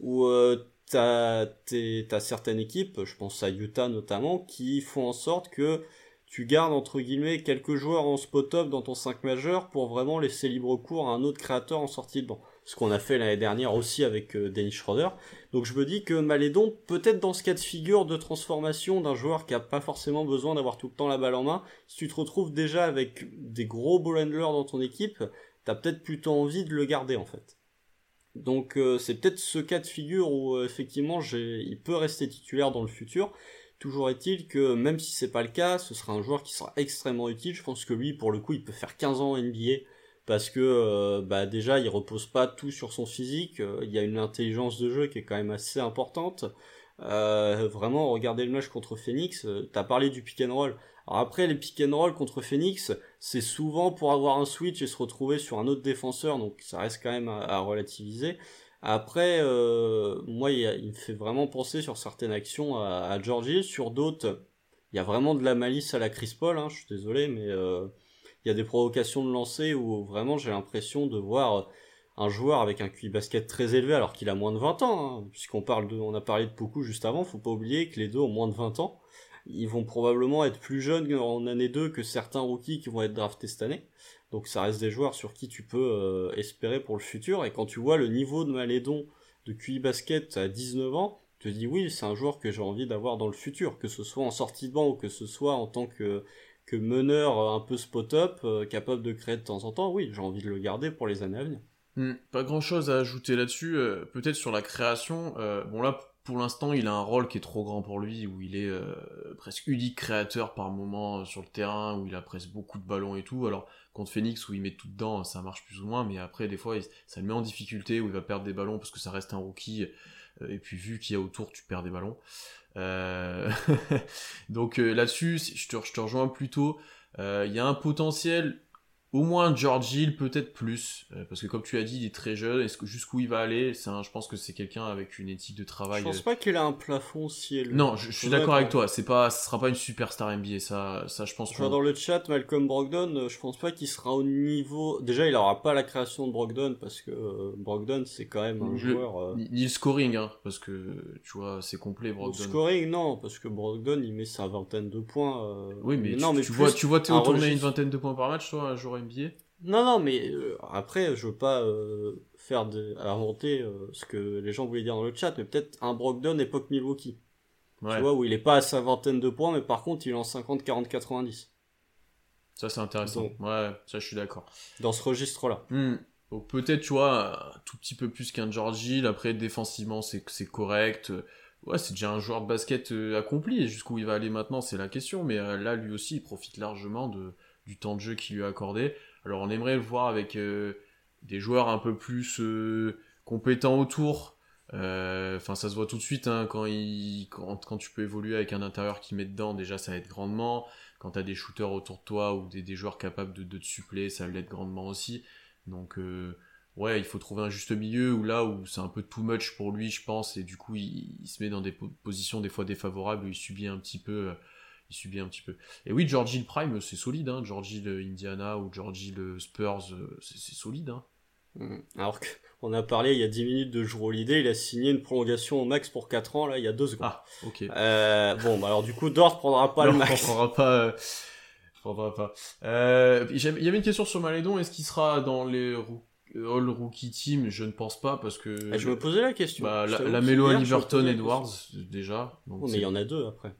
où euh, t'as as certaines équipes, je pense à Utah notamment, qui font en sorte que tu gardes entre guillemets quelques joueurs en spot-up dans ton 5 majeur pour vraiment laisser libre cours à un autre créateur en sortie de banc ce qu'on a fait l'année dernière aussi avec euh, Schroeder. Donc je me dis que Malédon, peut-être dans ce cas de figure de transformation d'un joueur qui a pas forcément besoin d'avoir tout le temps la balle en main, si tu te retrouves déjà avec des gros ball dans ton équipe, t'as peut-être plutôt envie de le garder en fait. Donc euh, c'est peut-être ce cas de figure où euh, effectivement il peut rester titulaire dans le futur. Toujours est-il que même si c'est pas le cas, ce sera un joueur qui sera extrêmement utile. Je pense que lui, pour le coup, il peut faire 15 ans en NBA parce que euh, bah déjà il repose pas tout sur son physique, euh, il y a une intelligence de jeu qui est quand même assez importante. Euh, vraiment, regardez le match contre Phoenix. Euh, T'as parlé du pick and roll. Alors après, les pick and roll contre Phoenix, c'est souvent pour avoir un switch et se retrouver sur un autre défenseur, donc ça reste quand même à, relativiser. Après, euh, moi, il, me fait vraiment penser sur certaines actions à, Georgie, sur d'autres, il y a vraiment de la malice à la Chris Paul. Hein, je suis désolé, mais il y a des provocations de lancer où vraiment j'ai l'impression de voir un joueur avec un QI basket très élevé alors qu'il a moins de 20 ans, hein, puisqu'on parle de, on a parlé de beaucoup juste avant, faut pas oublier que les deux ont moins de 20 ans ils vont probablement être plus jeunes en année 2 que certains rookies qui vont être draftés cette année. Donc ça reste des joueurs sur qui tu peux euh, espérer pour le futur. Et quand tu vois le niveau de Malédon de QI basket à 19 ans, tu te dis oui, c'est un joueur que j'ai envie d'avoir dans le futur, que ce soit en sortie de banc ou que ce soit en tant que, que meneur euh, un peu spot-up, euh, capable de créer de temps en temps, oui, j'ai envie de le garder pour les années à venir. Hmm, pas grand chose à ajouter là-dessus, peut-être sur la création. bon là, pour l'instant, il a un rôle qui est trop grand pour lui, où il est euh, presque unique créateur par moment euh, sur le terrain, où il a presque beaucoup de ballons et tout. Alors, contre Phoenix, où il met tout dedans, ça marche plus ou moins, mais après, des fois, ça le met en difficulté, où il va perdre des ballons parce que ça reste un rookie, euh, et puis vu qu'il y a autour, tu perds des ballons. Donc là-dessus, je te, rejoins plutôt. Il y a un potentiel au moins George Hill, peut-être plus, euh, parce que comme tu as dit, il est très jeune. Est-ce que jusqu'où il va aller C'est je pense que c'est quelqu'un avec une éthique de travail. Je pense euh, pas qu'il a un plafond si élevé. Non, je, suis d'accord avec toi. C'est pas, ce sera pas une superstar NBA. Ça, ça, je pense. Je vois dans le chat Malcolm Brogdon. Euh, je pense pas qu'il sera au niveau. Déjà, il aura pas la création de Brogdon parce que Brogdon c'est quand même un joueur. Ni le scoring, hein, parce que tu vois, c'est complet Brogdon. Le scoring, non, parce que Brogdon il met sa vingtaine de points. Oui, mais, tu, non, mais tu vois, tu vois Théo tourner une vingtaine de points par match, toi, un NBA. Non, non, mais euh, après, je veux pas euh, faire de, inventer euh, ce que les gens voulaient dire dans le chat, mais peut-être un Brogdon époque Milwaukee. Tu vois, où il est pas à sa vingtaine de points, mais par contre, il est en 50, 40, 90. Ça, c'est intéressant. ouais, ça, je suis d'accord. Dans ce registre-là. Hmm. Donc, peut-être, tu vois, un tout petit peu plus qu'un George Hill. Après, défensivement, c'est correct. Ouais, c'est déjà un joueur de basket accompli. Et jusqu'où il va aller maintenant, c'est la question. Mais là, lui aussi, il profite largement de, du temps de jeu qu'il lui a accordé. Alors on aimerait le voir avec euh, des joueurs un peu plus euh, compétents autour. Euh, enfin, ça se voit tout de suite hein, quand, il, tu peux évoluer avec un intérieur qui met dedans, déjà ça aide grandement. Quand tu as des shooters autour de toi ou des, joueurs capables de, te suppléer, ça l'aide grandement aussi. Donc ouais, il faut trouver un juste milieu où là où c'est un peu too much pour lui, je pense, et du coup il, se met dans des positions des fois défavorables où il subit un petit peu il subit un petit peu. Et oui, Georgie Prime, c'est solide, hein. Georgie Indiana ou Georgie le Spurs, euh, c'est solide. Hein. Mm. Alors qu'on a parlé il y a 10 minutes de Jour Holiday, il a signé une prolongation au max pour 4 ans, là, il y a 2 secondes. Ah, ok. Euh, bon, bah alors du coup, Dort prendra pas le max. prendra pas. Euh, prendra pas. Euh, il y avait une question sur Malédon, est-ce qu'il sera dans les All Rookie Team? Je ne pense pas, parce que... Ah, je me posais la question. Bah, la, la Melo Liberton Edwards, déjà. Donc oh, mais il y en a deux après.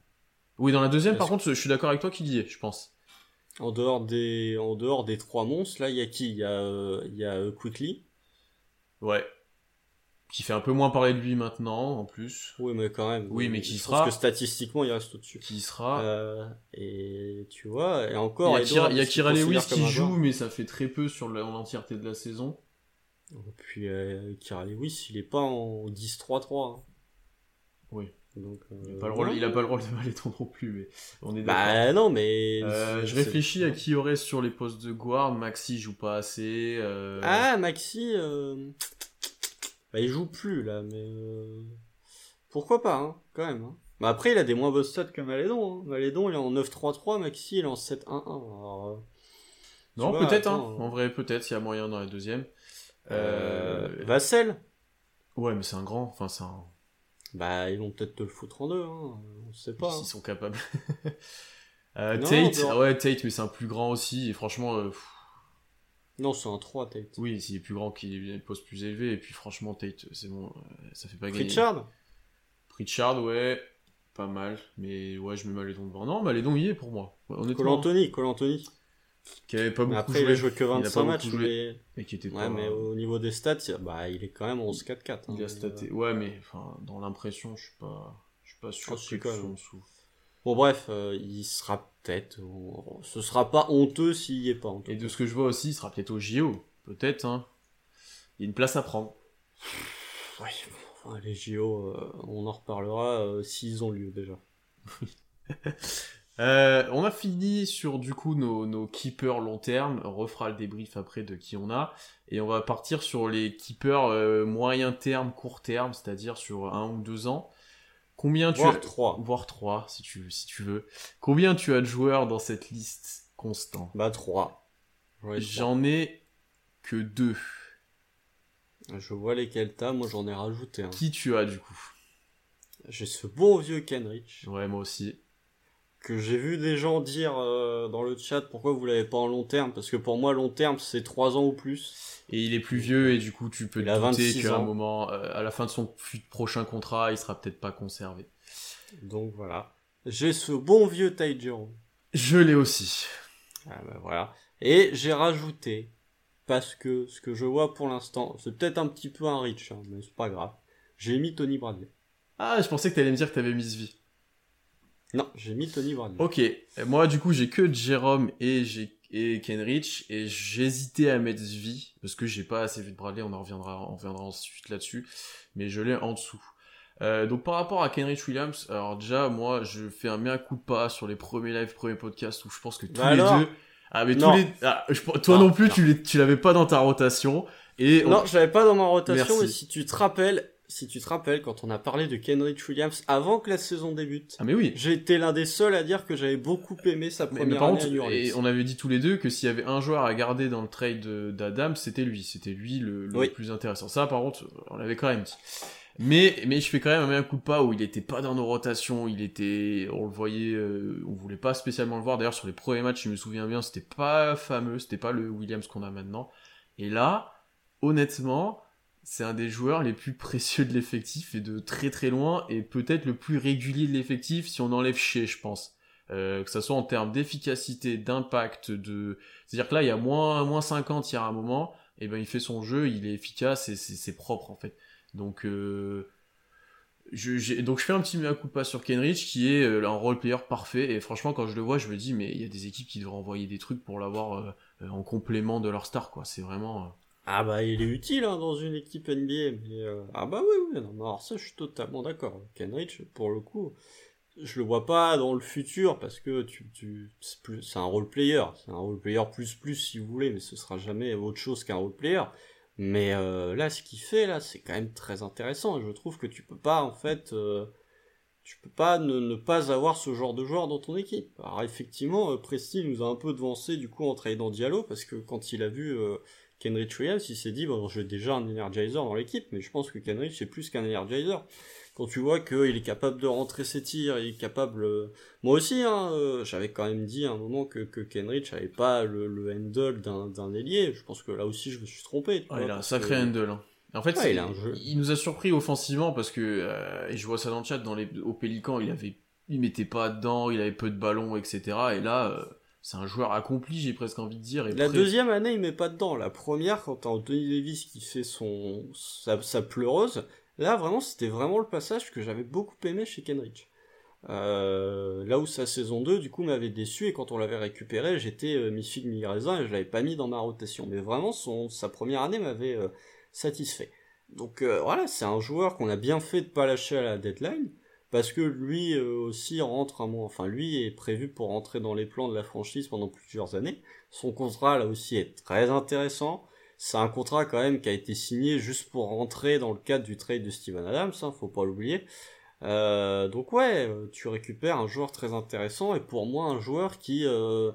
Oui, dans la deuxième, par contre, je suis d'accord avec toi qu'il y est, je pense. En dehors des, en dehors des trois monstres, là, il y a qui? Il y a, euh, il y a euh, Quickly? Ouais. Qui fait un peu moins parler de lui maintenant, en plus. Oui, mais quand même. Oui, mais qui sera. Parce que statistiquement, il reste au-dessus. Qui sera. Euh, et tu vois, et encore. Il y a, Kira, Lewis qui joue, mais ça fait très peu sur l'entièreté de la saison. Et puis, euh, Kira Lewis, il est pas en 10-3-3. Hein. Oui il, n'a euh, pas le rôle, il a pas le rôle de Maléton non plus, mais on est Bah non, mais. Euh, je réfléchis à qui aurait sur les postes de guard. Maxi joue pas assez. Euh. Ah, Maxi. Bah, il joue plus là, mais. Pourquoi pas, hein, quand même. Hein. Bah après, il a des moins beaux stats que Malédon. Hein. Malédon, il est en 9-3-3, Maxi, il est en 7-1-1. Non, peut-être, hein. en vrai, peut-être, il y a moyen dans la deuxième. Vassel Ouais, mais c'est un grand, enfin, c'est un bah, ils vont peut-être te le foutre en deux, hein. on sait pas. S'ils sont capables. euh, Tate, ouais, Tate, mais c'est un plus grand aussi, et franchement. Euh, non, c'est un 3, Tate. Oui, s'il est plus grand qu'il poste plus élevé, et puis franchement, Tate, c'est bon, euh, ça fait pas gagner. Pritchard? Pritchard, ouais, pas mal, mais ouais, je mets Malédon devant. Non, Malédon y est pour moi. Ouais, Colantoni, Colantoni qui avait pas beaucoup Après, joué. il a joué que 25 matchs, mais... Et qui était ouais, mais au niveau des stats, bah, il est quand même 11-4-4. Hein, il a staté. Ouais, mais enfin, dans l'impression, je suis pas, je suis pas sûr oh, que en dessous. Bon, bref, euh, il sera peut-être. Ce sera pas honteux s'il y est pas. Et de ce que je vois aussi, il sera peut-être au JO. Peut-être, hein. Il y a une place à prendre. Oui, Enfin, les JO, euh, on en reparlera euh, s'ils ont lieu déjà. Euh, on a fini sur du coup nos, nos keepers long terme. On refera le débrief après de qui on a. Et on va partir sur les keepers euh, moyen terme, court terme, c'est-à-dire sur un ou deux ans. Combien tu Voire as trois. Voire trois, si tu, si tu veux. Combien tu as de joueurs dans cette liste constant Bah 3. J'en ai que deux. Je vois lesquels t'as, moi j'en ai rajouté un. Qui tu as du coup? J'ai ce bon vieux Kenrich, Ouais, moi aussi. Que j'ai vu des gens dire euh, dans le chat pourquoi vous l'avez pas en long terme, parce que pour moi long terme c'est 3 ans ou plus. Et il est plus vieux et du coup tu peux douter 26 qu'à un moment, euh, à la fin de son prochain contrat, il sera peut-être pas conservé. Donc voilà. J'ai ce bon vieux Jerome. Je l'ai aussi. Ah bah voilà. Et j'ai rajouté, parce que ce que je vois pour l'instant, c'est peut-être un petit peu un reach, hein, mais c'est pas grave. J'ai mis Tony Bradley. Ah, je pensais que t'allais me dire que t'avais mis vie. Non, j'ai mis Tony Bradley. Ok, moi du coup j'ai que Jérôme et j'ai et Kenrich et j'hésitais à mettre vie parce que j'ai pas assez vu de Bradley, on en reviendra, on reviendra ensuite là-dessus, mais je l'ai en dessous. Euh, donc par rapport à Kenrich Williams, alors déjà moi je fais un mea culpa sur les premiers lives, premiers podcasts où je pense que tous Bah les alors deux, ah mais Non. tous les, ah, je- toi non, Non, plus non. tu l'avais pas dans ta rotation et on- Non, je l'avais pas dans ma rotation, Merci. mais si tu te rappelles, si tu te rappelles, quand on a parlé de Kenrich Williams avant que la saison débute, ah mais oui. été l'un des seuls à dire que j'avais beaucoup aimé sa première mais par année contre, à et on avait dit tous les deux que s'il y avait un joueur à garder dans le trade de- d'Adams, c'était lui. C'était lui le, le Oui. plus intéressant. Ça, par contre, on l'avait quand même dit. Mais, mais je fais quand même un coup de pas où il était pas dans nos rotations, il était, on le voyait, euh, on voulait pas spécialement le voir. D'ailleurs, sur les premiers matchs, je me souviens bien, c'était pas fameux, c'était pas le Williams qu'on a maintenant. Et là, honnêtement, c'est un des joueurs les plus précieux de l'effectif et de très très loin, et peut-être le plus régulier de l'effectif si on enlève chez, je pense. Euh, que ça soit en termes d'efficacité, d'impact, de... C'est-à-dire que là, il y a moins, moins 50 il y a un moment, et ben il fait son jeu, il est efficace et c'est propre en fait. Donc, euh, je, donc je fais un petit mea culpa sur Kenrich qui est euh, un role player parfait et franchement quand je le vois je me dis mais il y a des équipes qui devraient envoyer des trucs pour l'avoir euh, en complément de leur star quoi c'est vraiment Ah bah il est utile hein, dans une équipe NBA. Mais euh, Ah bah oui, oui, non, alors ça je suis totalement d'accord. Kenrich, pour le coup, je le vois pas dans le futur parce que tu, tu, c'est un role player. C'est un role player plus plus si vous voulez, mais ce sera jamais autre chose qu'un role player. Mais euh, là, ce qu'il fait là, c'est quand même très intéressant. Je trouve que tu peux pas en fait, euh, tu peux pas ne, pas avoir ce genre de joueur dans ton équipe. Alors effectivement, Presti nous a un peu devancé du coup en tradant Diallo parce que quand il a vu Kenrich Williams, il s'est dit, bon, j'ai déjà un Energizer dans l'équipe, mais je pense que Kenrich, c'est plus qu'un Energizer. Quand tu vois qu'il est capable de rentrer ses tirs, il est capable... euh, Moi aussi, hein, euh, j'avais quand même dit à un moment que, que Kenrich avait pas le, le handle d'un ailier. Je pense que là aussi, je me suis trompé. vois, il a un sacré que- handle. hein. En fait, Ouais, il un jeu. il nous a surpris offensivement parce que, euh, et je vois ça dans le chat, dans les, au Pélican, il avait, il mettait pas dedans, il avait peu de ballons, etc. Et là, euh, c'est un joueur accompli, j'ai presque envie de dire. Et La prêt- deuxième année, il met pas dedans. La première, quand t'as Anthony Davis qui fait son sa, sa pleureuse, là vraiment, c'était vraiment le passage que j'avais beaucoup aimé chez Kenrich. Euh, là où sa saison 2, du coup, m'avait déçu et quand on l'avait récupéré, j'étais euh, mi-figue mi-raisin et je l'avais pas mis dans ma rotation. Mais vraiment, son sa première année m'avait euh, satisfait. Donc voilà, c'est un joueur qu'on a bien fait de pas lâcher à la deadline parce que lui euh, aussi rentre un mois, enfin lui est prévu pour rentrer dans les plans de la franchise pendant plusieurs années. Son contrat là aussi est très intéressant. C'est un contrat quand même qui a été signé juste pour rentrer dans le cadre du trade de Steven Adams, hein, faut pas l'oublier. Euh, donc ouais, euh, tu récupères un joueur très intéressant et pour moi un joueur qui, euh,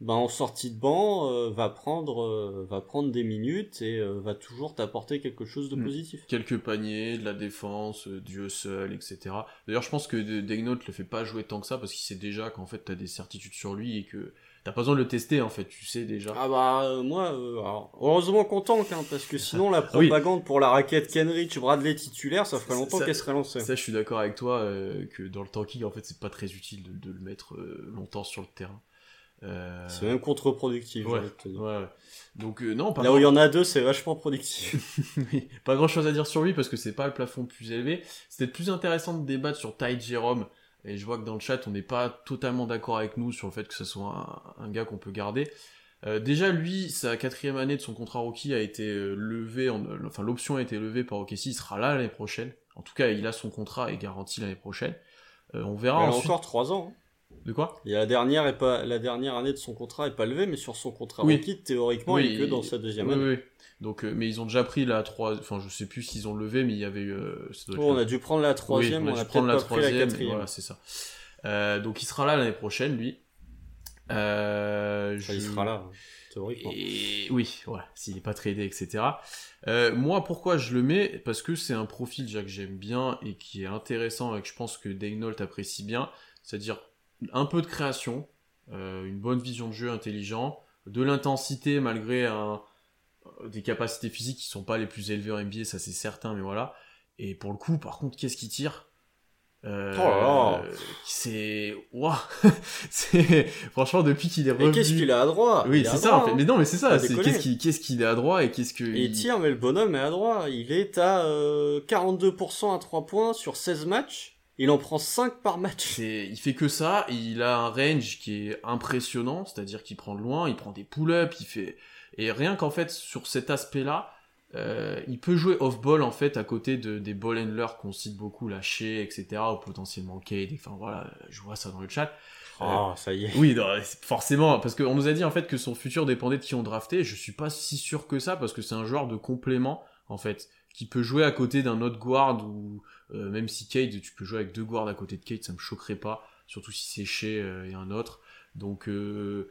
ben, en sortie de banc, euh, va prendre, euh, va prendre des minutes et euh, va toujours t'apporter quelque chose de Mm. positif. quelques paniers, de la défense, euh, du hustle, etc. D'ailleurs, je pense que De- Degnaut le fait pas jouer tant que ça parce qu'il sait déjà qu'en fait t'as des certitudes sur lui et que t'as pas besoin de le tester en fait, tu sais déjà. Ah bah euh, moi, euh, alors, heureusement qu'on tank, hein, parce que sinon la Oui. propagande pour la raquette Kenrich, Bradley titulaire, ça ferait longtemps qu'elle serait lancée. Ça, je suis d'accord avec toi euh, que dans le tanking, en fait, c'est pas très utile de, de le mettre euh, longtemps sur le terrain. Euh, C'est même contre-productif, ouais, ouais. Donc euh, non, pas Là où il y en a deux, c'est vachement productif. Oui, pas grand chose à dire sur lui parce que c'est pas le plafond plus élevé. C'était plus intéressant de débattre sur Ty Jerome. Et je vois que dans le chat, on n'est pas totalement d'accord avec nous sur le fait que ce soit un, un gars qu'on peut garder. déjà, lui, sa quatrième année de son contrat rookie a été levée, en, enfin l'option a été levée par OKC, il sera là l'année prochaine. En tout cas, il a son contrat et garanti l'année prochaine. on verra. Il a encore trois ans. Hein. De quoi? Et la dernière est pas la dernière année de son contrat est pas levée, mais sur son contrat rookie, théoriquement, il est que dans sa deuxième année. Oui, Donc, euh, mais ils ont déjà pris la trois. Enfin, je sais plus s'ils ont levé, mais il y avait eu. Euh, on a dû prendre la troisième, on a, prendre la troisième. Voilà, c'est ça. Euh, donc, il sera là l'année prochaine, lui. Euh, Il sera là. Hein, théoriquement. Et... Oui, voilà, s'il n'est pas tradé, etc. moi, pourquoi je le mets? Parce que c'est un profil déjà que j'aime bien et qui est intéressant et que je pense que Daynolt apprécie bien. C'est-à-dire un peu de création, euh, une bonne vision de jeu intelligent, de l'intensité malgré un, des capacités physiques qui sont pas les plus élevées en NBA, ça c'est certain, mais voilà. Et pour le coup, par contre, qu'est-ce qu'il tire? Euh, oh c'est waouh c'est franchement depuis qu'il est revenu qu'est-ce qu'il a à droit? Oui c'est ça en fait. hein. mais non mais c'est ça c'est qu'est-ce qu'il qu'est-ce qu'il est à droit et qu'est-ce que il... tire mais le bonhomme est à droit. Il est à 42% euh, à 3 points sur 16 matchs il en prend 5 par match. Il fait que ça, il a un range qui est impressionnant, c'est-à-dire qu'il prend de loin, il prend des pull-ups, il fait... Et rien qu'en fait, sur cet aspect-là, euh, il peut jouer off-ball en fait à côté de, des ball handlers qu'on cite beaucoup, lâcher, etc. ou potentiellement Cade, enfin voilà, je vois ça dans le chat. Oh, ça y est. Oui, forcément, parce qu'on nous a dit en fait que son futur dépendait de qui on draftait. Je suis pas si sûr que ça parce que c'est un joueur de complément en fait qui peut jouer à côté d'un autre guard ou euh, même si Cade, tu peux jouer avec deux guards à côté de Cade, ça me choquerait pas, surtout si c'est chez euh, et un autre. Donc euh,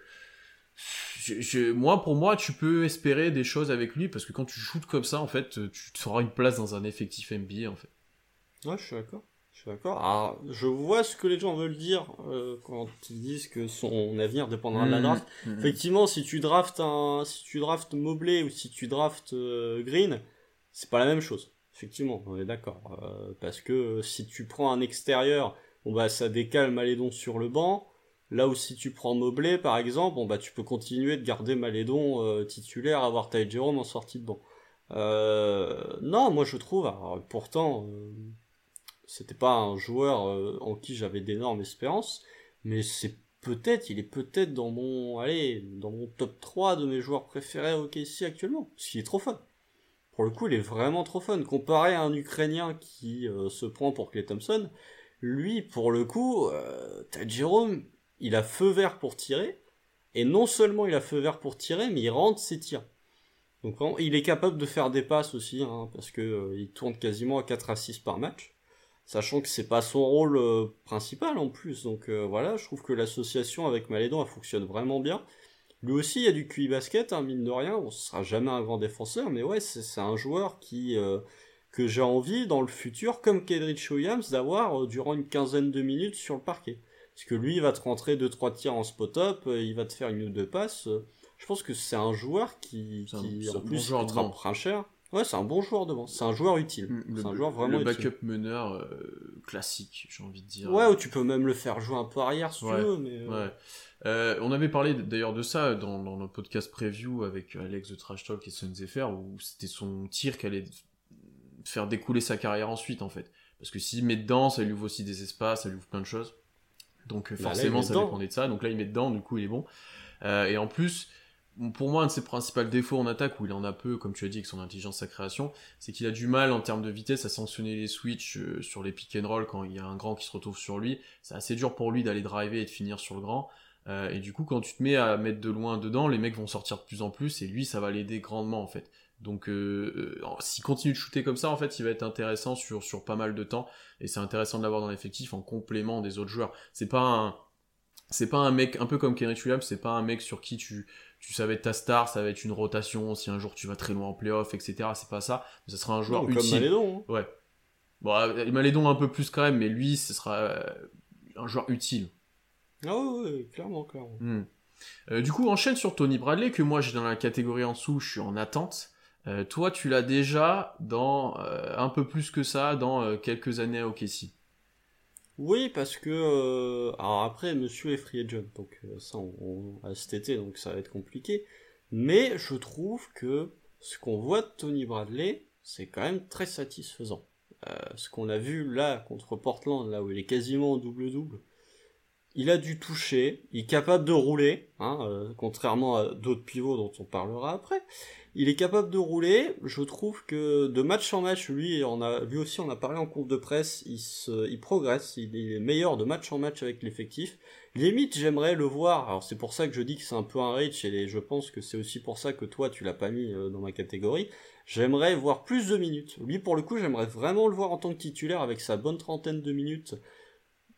je, moi, pour moi, tu peux espérer des choses avec lui parce que quand tu shootes comme ça, en fait, tu te feras une place dans un effectif NBA, en fait. Ouais, je suis d'accord. Je suis d'accord. Alors, je vois ce que les gens veulent dire quand ils disent que son avenir dépendra de la mmh. draft. Mmh. Effectivement, si tu draftes un, si tu draftes Mobley ou si tu draftes Green, c'est pas la même chose. Effectivement, on est d'accord. Euh, parce que euh, si tu prends un extérieur, bah ça décale Malédon sur le banc. Là où si tu prends Mobley par exemple, bon bah tu peux continuer de garder Malédon euh, titulaire, avoir Ty Jerome en sortie de banc. non, moi je trouve, pourtant c'était pas un joueur en qui j'avais d'énormes espérances, mais c'est peut-être, il est peut-être dans mon, allez, dans mon top 3 de mes joueurs préférés au KC actuellement, parce qu'il est trop fun pour le coup, il est vraiment trop fun. Comparé à un Ukrainien qui euh, se prend pour Clay Thompson, lui, pour le coup, euh, Jérôme, il a feu vert pour tirer, et non seulement il a feu vert pour tirer, mais il rentre ses tirs. Donc il est capable de faire des passes aussi, hein, parce que euh, il tourne quasiment à 4 à 6 par match, sachant que c'est pas son rôle euh, principal en plus. Donc voilà, je trouve que l'association avec Malédon fonctionne vraiment bien. Lui aussi, il y a du QI basket, hein, mine de rien. On ce sera jamais un grand défenseur, mais ouais, c'est un joueur qui euh, que j'ai envie dans le futur, comme Kedrich Williams, d'avoir euh, durant une quinzaine de minutes sur le parquet. Parce que lui, il va te rentrer deux trois tirs en spot-up, euh, il va te faire une ou deux passes. je pense que c'est un joueur qui, qui en plus, bon joueur cher. Ouais, c'est un bon joueur devant. C'est un joueur utile. Mm, c'est un joueur vraiment le backup meneur classique, j'ai envie de dire. Ouais, ou tu peux même le faire jouer un peu arrière si tu veux, mais. Ouais. Euh, on avait parlé d'ailleurs de ça dans, dans notre podcast preview avec Alex de Trash Talk et FR où c'était son tir qui allait faire découler sa carrière ensuite en fait. Parce que s'il met dedans, ça lui ouvre aussi des espaces, ça lui ouvre plein de choses. Donc bah forcément, ça dépendait de ça. Donc là, il met dedans, du coup, il est bon. Euh, et en plus, pour moi, un de ses principaux défauts en attaque, où il en a peu, comme tu as dit, avec son intelligence, sa création, c'est qu'il a du mal en termes de vitesse à sanctionner les switches euh, sur les pick and roll quand il y a un grand qui se retrouve sur lui. C'est assez dur pour lui d'aller driver et de finir sur le grand. Euh, et du coup, quand tu te mets à mettre de loin dedans, les mecs vont sortir de plus en plus, et lui, ça va l'aider grandement en fait. Donc, euh, euh, s'il continue de shooter comme ça, en fait, il va être intéressant sur sur pas mal de temps, et c'est intéressant de l'avoir dans l'effectif en complément des autres joueurs. C'est pas un c'est pas un mec un peu comme Kenrich Williams, c'est pas un mec sur qui tu tu savais ta star, ça va être une rotation si un jour tu vas très loin en playoff, etc. C'est pas ça, mais ça sera un joueur utile. Comme Malédon. Hein. Ouais. Bon, Malédon un peu plus quand même, mais lui, ce sera un joueur utile. Ah oui, clairement, clairement. Hmm. Euh, du coup, enchaîne sur Tony Bradley, que moi j'ai dans la catégorie en dessous, je suis en attente. Euh, toi, tu l'as déjà dans euh, un peu plus que ça, dans quelques années à OKC. Oui, parce que alors après, Monsieur est free agent, donc ça, on, a cet été, donc ça va être compliqué. Mais je trouve que ce qu'on voit de Tony Bradley, c'est quand même très satisfaisant. ce qu'on a vu là contre Portland, là où il est quasiment double-double, il a du toucher, il est capable de rouler, hein, euh, contrairement à d'autres pivots dont on parlera après. Il est capable de rouler. Je trouve que de match en match, lui, aussi, on a parlé en conf de presse, il, il progresse, il est meilleur de match en match avec l'effectif. Limite, j'aimerais le voir. Alors c'est pour ça que je dis que c'est un peu un reach et je pense que c'est aussi pour ça que toi, tu l'as pas mis euh, dans ma catégorie. J'aimerais voir plus de minutes. Lui, pour le coup, j'aimerais vraiment le voir en tant que titulaire avec sa bonne trentaine de minutes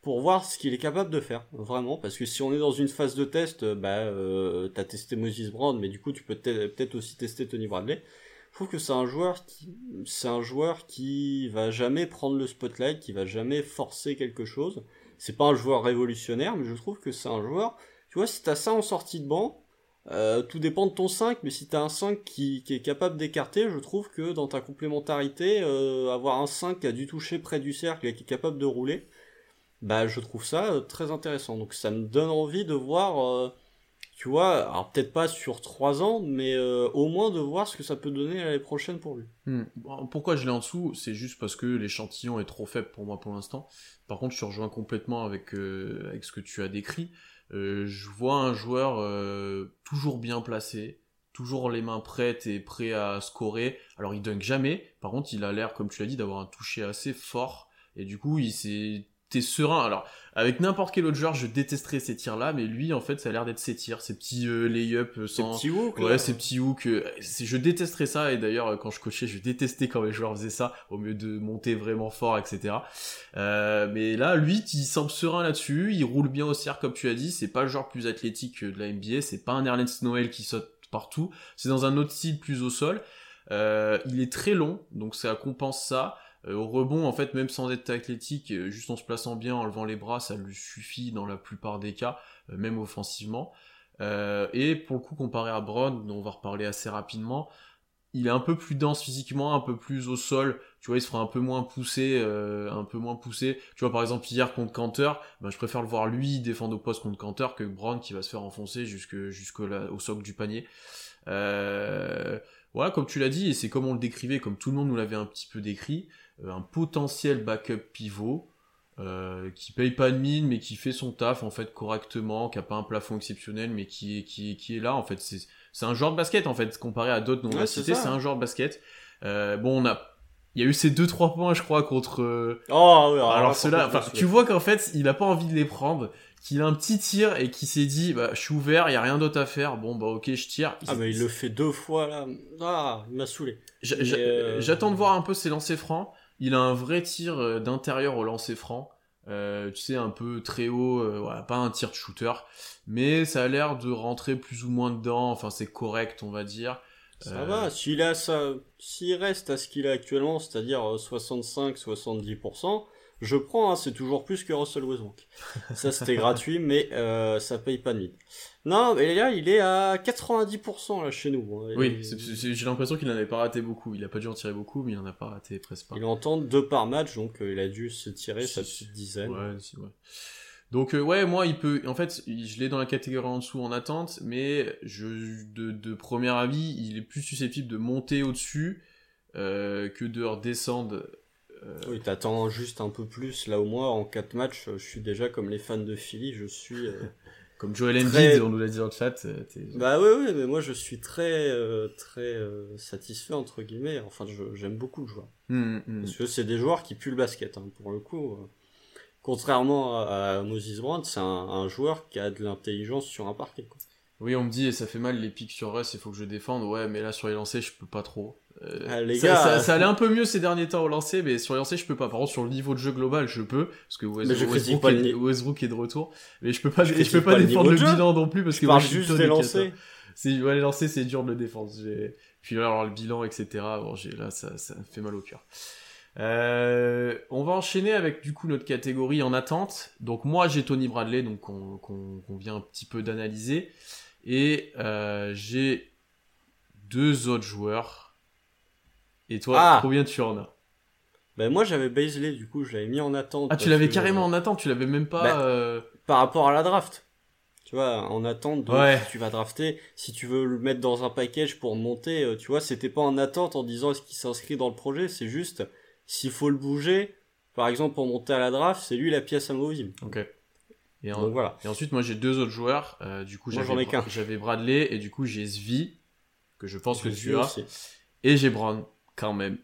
pour voir ce qu'il est capable de faire, vraiment, parce que si on est dans une phase de test, euh, bah, euh, t'as testé Moses Brown, mais du coup, tu peux peut-être aussi tester Tony Bradley. Je trouve que c'est un joueur qui, c'est un joueur qui va jamais prendre le spotlight, qui va jamais forcer quelque chose. C'est pas un joueur révolutionnaire, mais je trouve que c'est un joueur, tu vois, si t'as ça en sortie de banc, euh, tout dépend de ton 5, mais si t'as un 5 qui, est capable d'écarter, je trouve que dans ta complémentarité, avoir un 5 qui a du toucher près du cercle et qui est capable de rouler, bah je trouve ça euh, très intéressant. Donc ça me donne envie de voir, euh, tu vois, alors peut-être pas sur 3 ans, mais euh, au moins de voir ce que ça peut donner l'année prochaine pour lui. Hmm. Pourquoi je l'ai en dessous? C'est juste parce que l'échantillon est trop faible pour moi pour l'instant. Par contre, je rejoins complètement avec, avec ce que tu as décrit. je vois un joueur toujours bien placé, toujours les mains prêtes et prêt à scorer. Alors il dunk jamais, par contre il a l'air, comme tu l'as dit, d'avoir un toucher assez fort. Et du coup, il s'est t'es serein. Alors, avec n'importe quel autre joueur, je détesterais ces tirs-là, mais lui, en fait, ça a l'air d'être ses tirs, ces petits euh, lay-up euh, sans... Ces petits hooks, Ouais, ces petits hooks. Euh, je détesterais ça, et d'ailleurs, quand je coachais, je détestais quand les joueurs faisaient ça, au mieux de monter vraiment fort, etc. mais là, lui, il semble serein là-dessus, il roule bien au cercle, comme tu as dit, c'est pas le genre plus athlétique de la NBA, c'est pas un Ernest Noël qui saute partout, c'est dans un autre style plus au sol. il est très long, donc ça compense ça. Euh, au rebond, en fait, même sans être athlétique, euh, juste en se plaçant bien, en levant les bras, ça lui suffit dans la plupart des cas, euh, même offensivement. et pour le coup, comparé à Brown, dont on va reparler assez rapidement, il est un peu plus dense physiquement, un peu plus au sol. Tu vois, il se fera un peu moins poussé, un peu moins poussé. Tu vois, par exemple hier contre Canter, ben, je préfère le voir lui défendre au poste contre Canter que Brown qui va se faire enfoncer jusque jusqu'au au socle du panier. voilà, comme tu l'as dit, et c'est comme on le décrivait, comme tout le monde nous l'avait un petit peu décrit. Euh, un potentiel backup pivot euh, qui paye pas de mine mais qui fait son taf en fait correctement, qui a pas un plafond exceptionnel mais qui est qui est, qui est là en fait. C'est c'est un genre de basket en fait comparé à d'autres dont cité c'est un genre de basket. Euh, bon on a il y a eu ces deux trois points je crois contre Oh oui, alors, cela enfin tu vois qu'en fait il a pas envie de les prendre qu'il a un petit tir et qui s'est dit bah je suis ouvert il y a rien d'autre à faire. Bon bah ok je tire. Ah mais il le fait deux fois là. Ah il m'a saoulé. J'attends de voir un peu ses lancers francs il a un vrai tir euh, d'intérieur au lancer franc. Euh, tu sais, un peu très haut, euh, voilà, pas un tir de shooter, mais ça a l'air de rentrer plus ou moins dedans, enfin c'est correct on va dire. Ça va, s'il a ça, s'il reste à ce qu'il a actuellement, c'est-à-dire 65-70%, je prends, hein, c'est toujours plus que Russell Westbrook. ça c'était gratuit, mais euh, ça paye pas de mine. Non, mais là il est à 90% là chez nous. Hein, oui, j'ai l'impression qu'il n'en avait pas raté beaucoup. Il a pas dû en tirer beaucoup, mais il en a pas raté presque pas. Il entend deux par match, donc euh, il a dû se tirer sa petite dizaine. Ouais, ouais. Donc euh, ouais, moi il peut, en fait, je l'ai dans la catégorie en dessous en attente, mais je de, de premier avis, il est plus susceptible de monter au-dessus euh, que de redescendre euh, oui, t'attends juste un peu plus. Là, au moins, en 4 matchs, je suis déjà comme les fans de Philly, je suis. Euh, comme Joel Embiid, on nous l'a dit dans le chat. Euh, bah oui, oui, mais moi, je suis très, très satisfait, entre guillemets. Enfin, j'aime beaucoup le joueur. Hum, hum. Parce que c'est des joueurs qui puent le basket, hein, pour le coup. Contrairement à, Moses Brown, c'est un, joueur qui a de l'intelligence sur un parquet. Quoi. Oui, on me dit, et ça fait mal les pics sur Russ, il faut que je défende. Ouais, mais là, sur les lancers, je peux pas trop. Euh, ah, les ça, gars, ça, allait un peu mieux ces derniers temps au lancer, mais sur les lancers, je peux pas. Par contre, sur le niveau de jeu global, je peux, parce que Westbrook, est, Westbrook est de retour. Mais je peux pas, je, peux pas, défendre le, bilan non plus, parce que moi, je juste des lancers. C'est, ouais, les lancers, c'est dur de le défendre. Puis là, alors, le bilan, etc. Bon, j'ai, là, ça, ça fait mal au cœur. Euh, on va enchaîner avec du coup notre catégorie en attente. Donc moi j'ai Tony Bradley, donc qu'on vient un petit peu d'analyser. Et euh, j'ai deux autres joueurs. Et toi, ah combien tu en as? Ben moi j'avais Baisley, du coup je l'avais mis en attente. Ah tu l'avais carrément en attente, tu l'avais même pas... Ben, euh, par rapport à la draft. Tu vois, en attente de ouais. tu vas drafter. Si tu veux le mettre dans un package pour monter, euh, tu vois, c'était pas en attente en disant est-ce qu'il s'inscrit dans le projet, c'est juste s'il faut le bouger, par exemple pour monter à la draft, c'est lui la pièce amovible. Ok. Et, Donc voilà. et ensuite, moi j'ai deux autres joueurs. Euh, du coup, j'avais Bra- j'avais Bradley et du coup j'ai Svi que je pense que tu as. aussi. Et j'ai Brown quand même.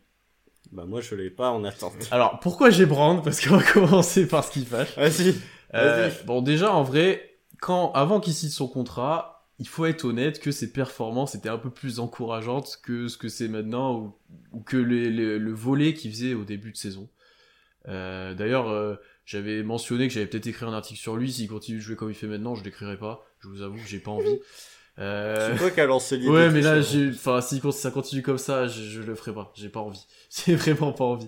Bah moi je l'ai pas en attente. Alors pourquoi j'ai Brown Parce qu'on va commencer par ce qui fâche. Vas-y. Euh, Vas-y. bon, déjà, en vrai, quand, avant qu'il signe son contrat, il faut être honnête que ses performances étaient un peu plus encourageantes que ce que c'est maintenant ou, ou que les- les- le volet qu'il faisait au début de saison. Euh, D'ailleurs, euh, j'avais mentionné que j'avais peut-être écrit un article sur lui. S'il continue de jouer comme il fait maintenant, je l'écrirai pas. Je vous avoue que j'ai pas envie. Euh, C'est toi qui as lancé l'idée. Ouais, mais là, j'ai, enfin, si ça continue comme ça, je, je le ferai pas. J'ai pas envie. J'ai vraiment pas envie.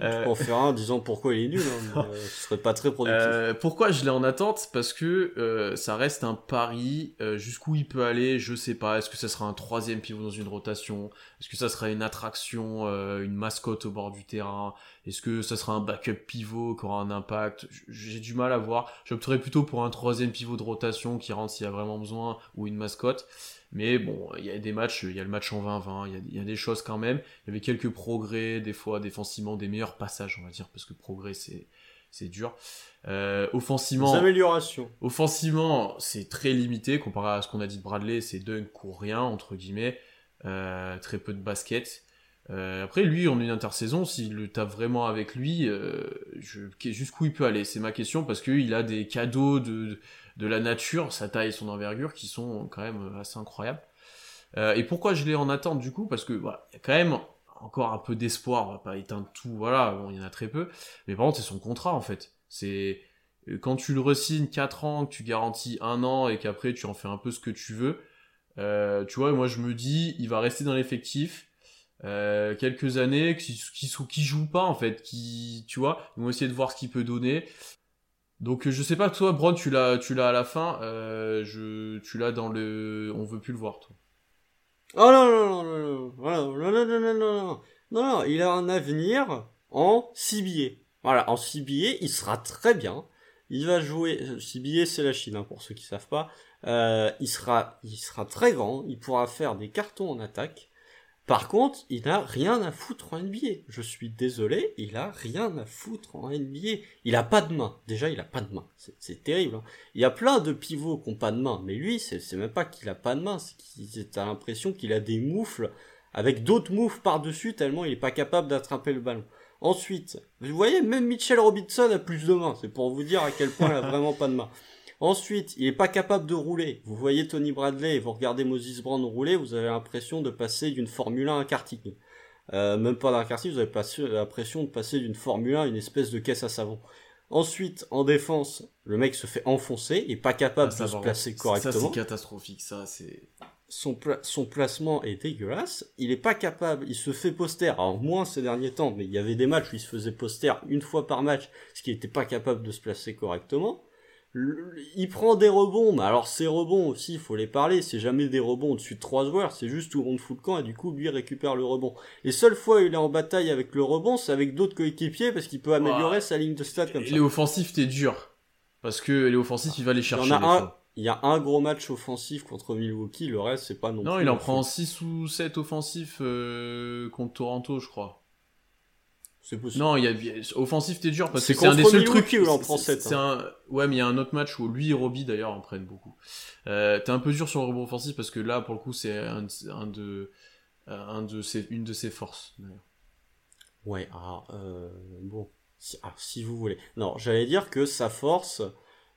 Euh, en faire un en disant pourquoi il est nul. Hein, mais, euh, ce serait pas très productif. Euh, pourquoi je l'ai en attente? Parce que euh, ça reste un pari. euh, Jusqu'où il peut aller, je sais pas. Est-ce que ça sera un troisième pivot dans une rotation? Est-ce que ça sera une attraction, euh, une mascotte au bord du terrain? Est-ce que ça sera un backup pivot qui aura un impact? J'ai du mal à voir. J'opterais plutôt pour un troisième pivot de rotation qui rentre s'il y a vraiment besoin ou une mascotte. Mais bon, il y a des matchs, il y a le match en 20-20, il y a- il y a des choses quand même. Il y avait quelques progrès, des fois défensivement, des meilleurs passages, on va dire, parce que progrès c'est c'est dur. Euh, Des offensivement, améliorations. offensivement, c'est très limité comparé à ce qu'on a dit de Bradley, c'est dunk ou rien entre guillemets, Euh, très peu de basket. Euh, après, lui, on est une intersaison. S'il le tape vraiment avec lui, euh, jusqu'où il peut aller? C'est ma question parce qu'il a des cadeaux de, de la nature, sa taille et son envergure qui sont quand même assez incroyables. Euh, et pourquoi je l'ai en attente du coup? Parce que il y a quand même encore un peu d'espoir. On va pas éteindre tout. Voilà, bon, il y en a très peu. Mais par contre, c'est son contrat en fait. C'est euh, quand tu le resignes 4 ans, que tu garantis un an et qu'après tu en fais un peu ce que tu veux. euh, tu vois, moi je me dis, il va rester dans l'effectif. Euh, quelques années, qui, qui, qui joue pas en fait, qui, tu vois, ils vont essayer de voir ce qu'il peut donner. Donc euh, je sais pas, toi, Bron, tu l'as, tu l'as à la fin, euh, je, tu l'as dans le, on veut plus le voir, toi. Oh non, non, non, non, non, non, non, non, non, non, non, non, il a un avenir en CBA. Voilà, en CBA, il sera très bien. Il va jouer, euh, CBA c'est la Chine, hein, pour ceux qui savent pas. Euh, il sera, il sera très grand, il pourra faire des cartons en attaque. Par contre, il n'a rien à foutre en NBA. Je suis désolé, il a rien à foutre en NBA. Il a pas de main. Déjà, il a pas de main. C'est- terrible. hein. Il y a plein de pivots qui ont pas de main, mais lui, c'est même pas qu'il a pas de main, c'est qu'il t'as l'impression qu'il a des moufles avec d'autres moufles par-dessus tellement il est pas capable d'attraper le ballon. Ensuite, vous voyez, même Mitchell Robinson a plus de mains. C'est pour vous dire à quel point il a vraiment pas de main. Ensuite, il est pas capable de rouler. Vous voyez Tony Bradley et vous regardez Moses Brown rouler, vous avez l'impression de passer d'une Formule 1 à un karting. Euh, même pas d'un karting, vous avez l'impression de passer d'une Formule 1 à une espèce de caisse à savon. Ensuite, en défense, le mec se fait enfoncer, il est pas capable Ça, de se placer correctement Ça, c'est catastrophique, ça, c'est. son, pla- son placement est dégueulasse. Il est pas capable, il se fait poster. Alors moins ces derniers temps, mais il y avait des matchs où il se faisait poster une fois par match, ce qui n'était pas capable de se placer correctement. Il prend des rebonds, mais alors ces rebonds aussi, il faut les parler, c'est jamais des rebonds au-dessus de trois joueurs, c'est juste tout le monde fout le camp et du coup lui récupère le rebond. Les seules fois où il est en bataille avec le rebond, c'est avec d'autres coéquipiers parce qu'il peut améliorer sa ligne de stats comme ça. Les offensifs, t'es dur. Parce que les offensifs, il va les Il y chercher. en a un, il y a un gros match offensif contre Milwaukee, le reste c'est pas non, Non, plus il en prend folie. 6 ou 7 offensifs euh, contre Toronto, je crois. C'est possible. Non, il y a offensif, t'es dur parce que c'est un des seuls trucs. où il en prend c'est- sept, c'est un... Ouais, mais il y a un autre match où lui et Roby d'ailleurs en prennent beaucoup. Euh, T'es un peu dur sur le rebond offensif parce que là, pour le coup, c'est un, de- un de, un de ses, une de ses forces. d'ailleurs. Ouais, alors, euh, bon, si, ah, si vous voulez. Non, j'allais dire que sa force,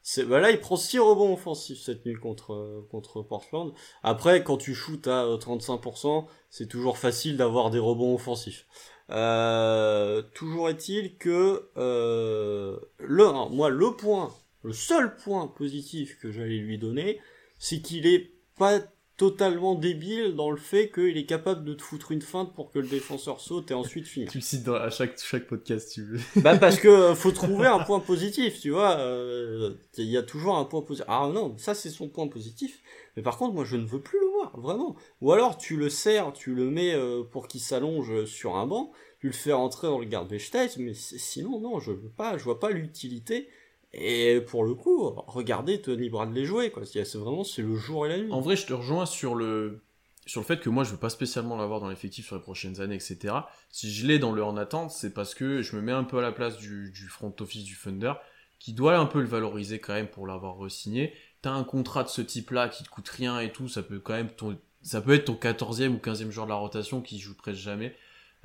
c'est, bah là, il prend 6 rebonds offensifs cette nuit contre, euh, contre Portland. Après, quand tu shootes à euh, 35%, c'est toujours facile d'avoir des rebonds offensifs. Euh, toujours est-il que, euh, le, alors, moi, le point, le seul point positif que j'allais lui donner, c'est qu'il est pas totalement débile dans le fait qu'il est capable de te foutre une feinte pour que le défenseur saute et ensuite finisse. Tu le cites dans, à chaque, chaque podcast, tu veux. Bah parce que euh, faut trouver un point positif, tu vois. euh, Il y a toujours un point positif. Ah non, ça c'est son point positif. Mais par contre, moi je ne veux plus vraiment. Ou alors tu le serres, tu le mets euh, pour qu'il s'allonge sur un banc, tu le fais rentrer dans le garbage time, mais sinon non, je veux pas, je vois pas l'utilité. Et pour le coup, regardez Tony Bradley jouer, quoi. C'est vraiment c'est le jour et la nuit. En vrai, je te rejoins sur le sur le fait que moi je veux pas spécialement l'avoir dans l'effectif sur les prochaines années, etc. Si je l'ai dans le en attente, c'est parce que je me mets un peu à la place du, du front office du Thunder, qui doit un peu le valoriser quand même pour l'avoir re-signé. T'as un contrat de ce type-là qui te coûte rien et tout, ça peut quand même ton, ça peut être ton 14e ou 15e joueur de la rotation qui joue presque jamais.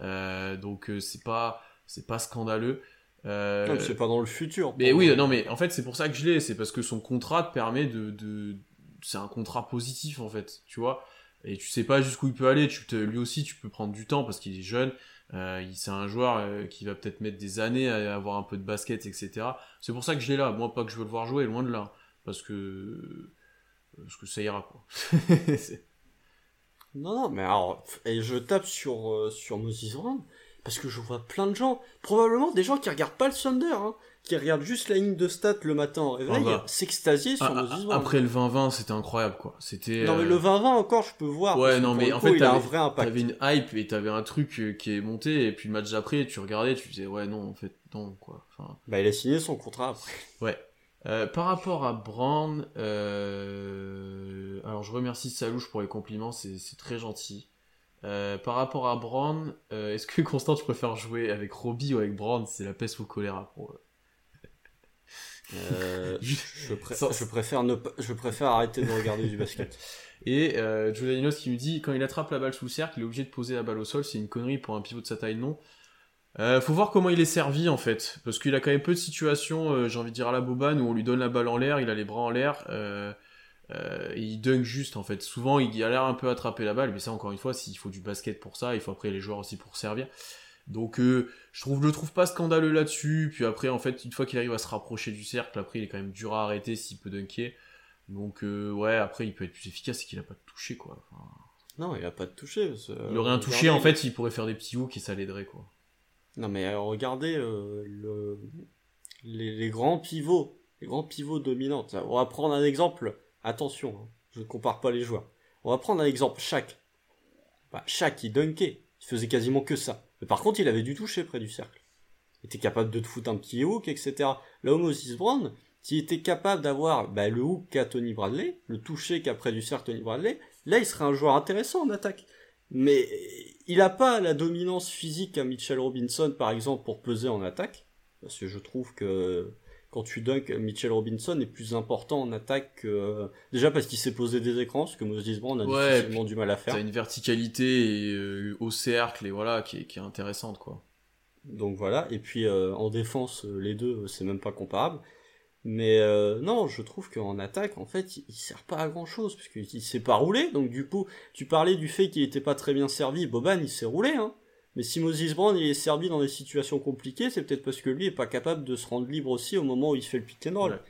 Euh, donc euh, c'est pas c'est pas scandaleux. Euh, c'est pas dans le futur. Mais oui, non, mais en fait, c'est pour ça que je l'ai. C'est parce que son contrat te permet de, de... c'est un contrat positif en fait, tu vois. Et tu sais pas jusqu'où il peut aller. Tu te... lui aussi, tu peux prendre du temps parce qu'il est jeune. Euh, c'est un joueur euh, qui va peut-être mettre des années à avoir un peu de basket, etc. C'est pour ça que je l'ai là. Moi, pas que je veux le voir jouer, loin de là, parce que parce que ça ira quoi. non, non, mais alors, et je tape sur euh, sur Moses parce que je vois plein de gens, probablement des gens qui regardent pas le Thunder, hein, qui regardent juste la ligne de stats le matin au réveil, ah bah. s'extasier sur ah, ah, Après le 20-20, c'était incroyable, quoi. C'était. Non, mais le 20-20 euh, encore, je peux voir. Ouais, non, mais en fait, il a un vrai impact. T'avais une hype et t'avais un truc euh, qui est monté, et puis le match d'après, tu regardais, tu disais, ouais, non, en fait, non, quoi. Enfin... Bah, il a signé son contrat après. Ouais. Euh, par rapport à Brand, euh... alors je remercie Salouche pour les compliments, c'est très gentil. Euh, par rapport à Brown, euh, est-ce que Constant, tu préfères jouer avec Robbie ou avec Brown C'est la peste ou le choléra pour. Je, je, préfère ne je préfère arrêter de regarder du basket. Et euh, Jolaninos qui nous dit quand il attrape la balle sous le cercle, il est obligé de poser la balle au sol, c'est une connerie pour un pivot de sa taille, non. Euh, faut voir comment il est servi en fait, parce qu'il a quand même peu de situations, j'ai envie de dire à la bobane, où on lui donne la balle en l'air, il a les bras en l'air. Euh, il dunk juste en fait. Souvent il a l'air un peu attraper la balle, mais ça encore une fois, s'il faut du basket pour ça, il faut après les joueurs aussi pour servir. Donc euh, je trouve, je le trouve pas scandaleux là-dessus. Puis après en fait, une fois qu'il arrive à se rapprocher du cercle, après il est quand même dur à arrêter s'il peut dunker. Donc euh, ouais, après il peut être plus efficace, c'est qu'il a pas de toucher quoi. Non, il a pas de toucher. Il aurait un toucher en fait, il pourrait faire des petits hooks et ça l'aiderait quoi. Non mais regardez le... les, les, grands pivots, les grands pivots dominants. On va prendre un exemple Attention, hein, je ne compare pas les joueurs. On va prendre un exemple, Shaq. Bah, Shaq, il dunkait. Il faisait quasiment que ça. Mais par contre, il avait du toucher près du cercle. Il était capable de te foutre un petit hook, etc. Là où Moses Brown, s'il était capable d'avoir bah, le hook qu'a Tony Bradley, le toucher qu'a près du cercle Tony Bradley, là, il serait un joueur intéressant en attaque. Mais il n'a pas la dominance physique à Mitchell Robinson, par exemple, pour peser en attaque. Parce que je trouve que quand tu dunks, Mitchell Robinson est plus important en attaque que... Déjà parce qu'il s'est posé des écrans, ce que Moses Brown a difficilement du mal à faire. T'as une verticalité euh, au cercle et voilà qui est, qui est, intéressante quoi. Donc voilà, et puis euh, en défense, les deux, c'est même pas comparable. Mais non, je trouve qu'en attaque, en fait, il, sert pas à grand chose, parce qu'il s'est pas roulé, donc du coup, tu parlais du fait qu'il était pas très bien servi, Boban il s'est roulé, hein. Mais si Moses Brown il est servi dans des situations compliquées, c'est peut-être parce que lui est pas capable de se rendre libre aussi au moment où il fait le pick and roll.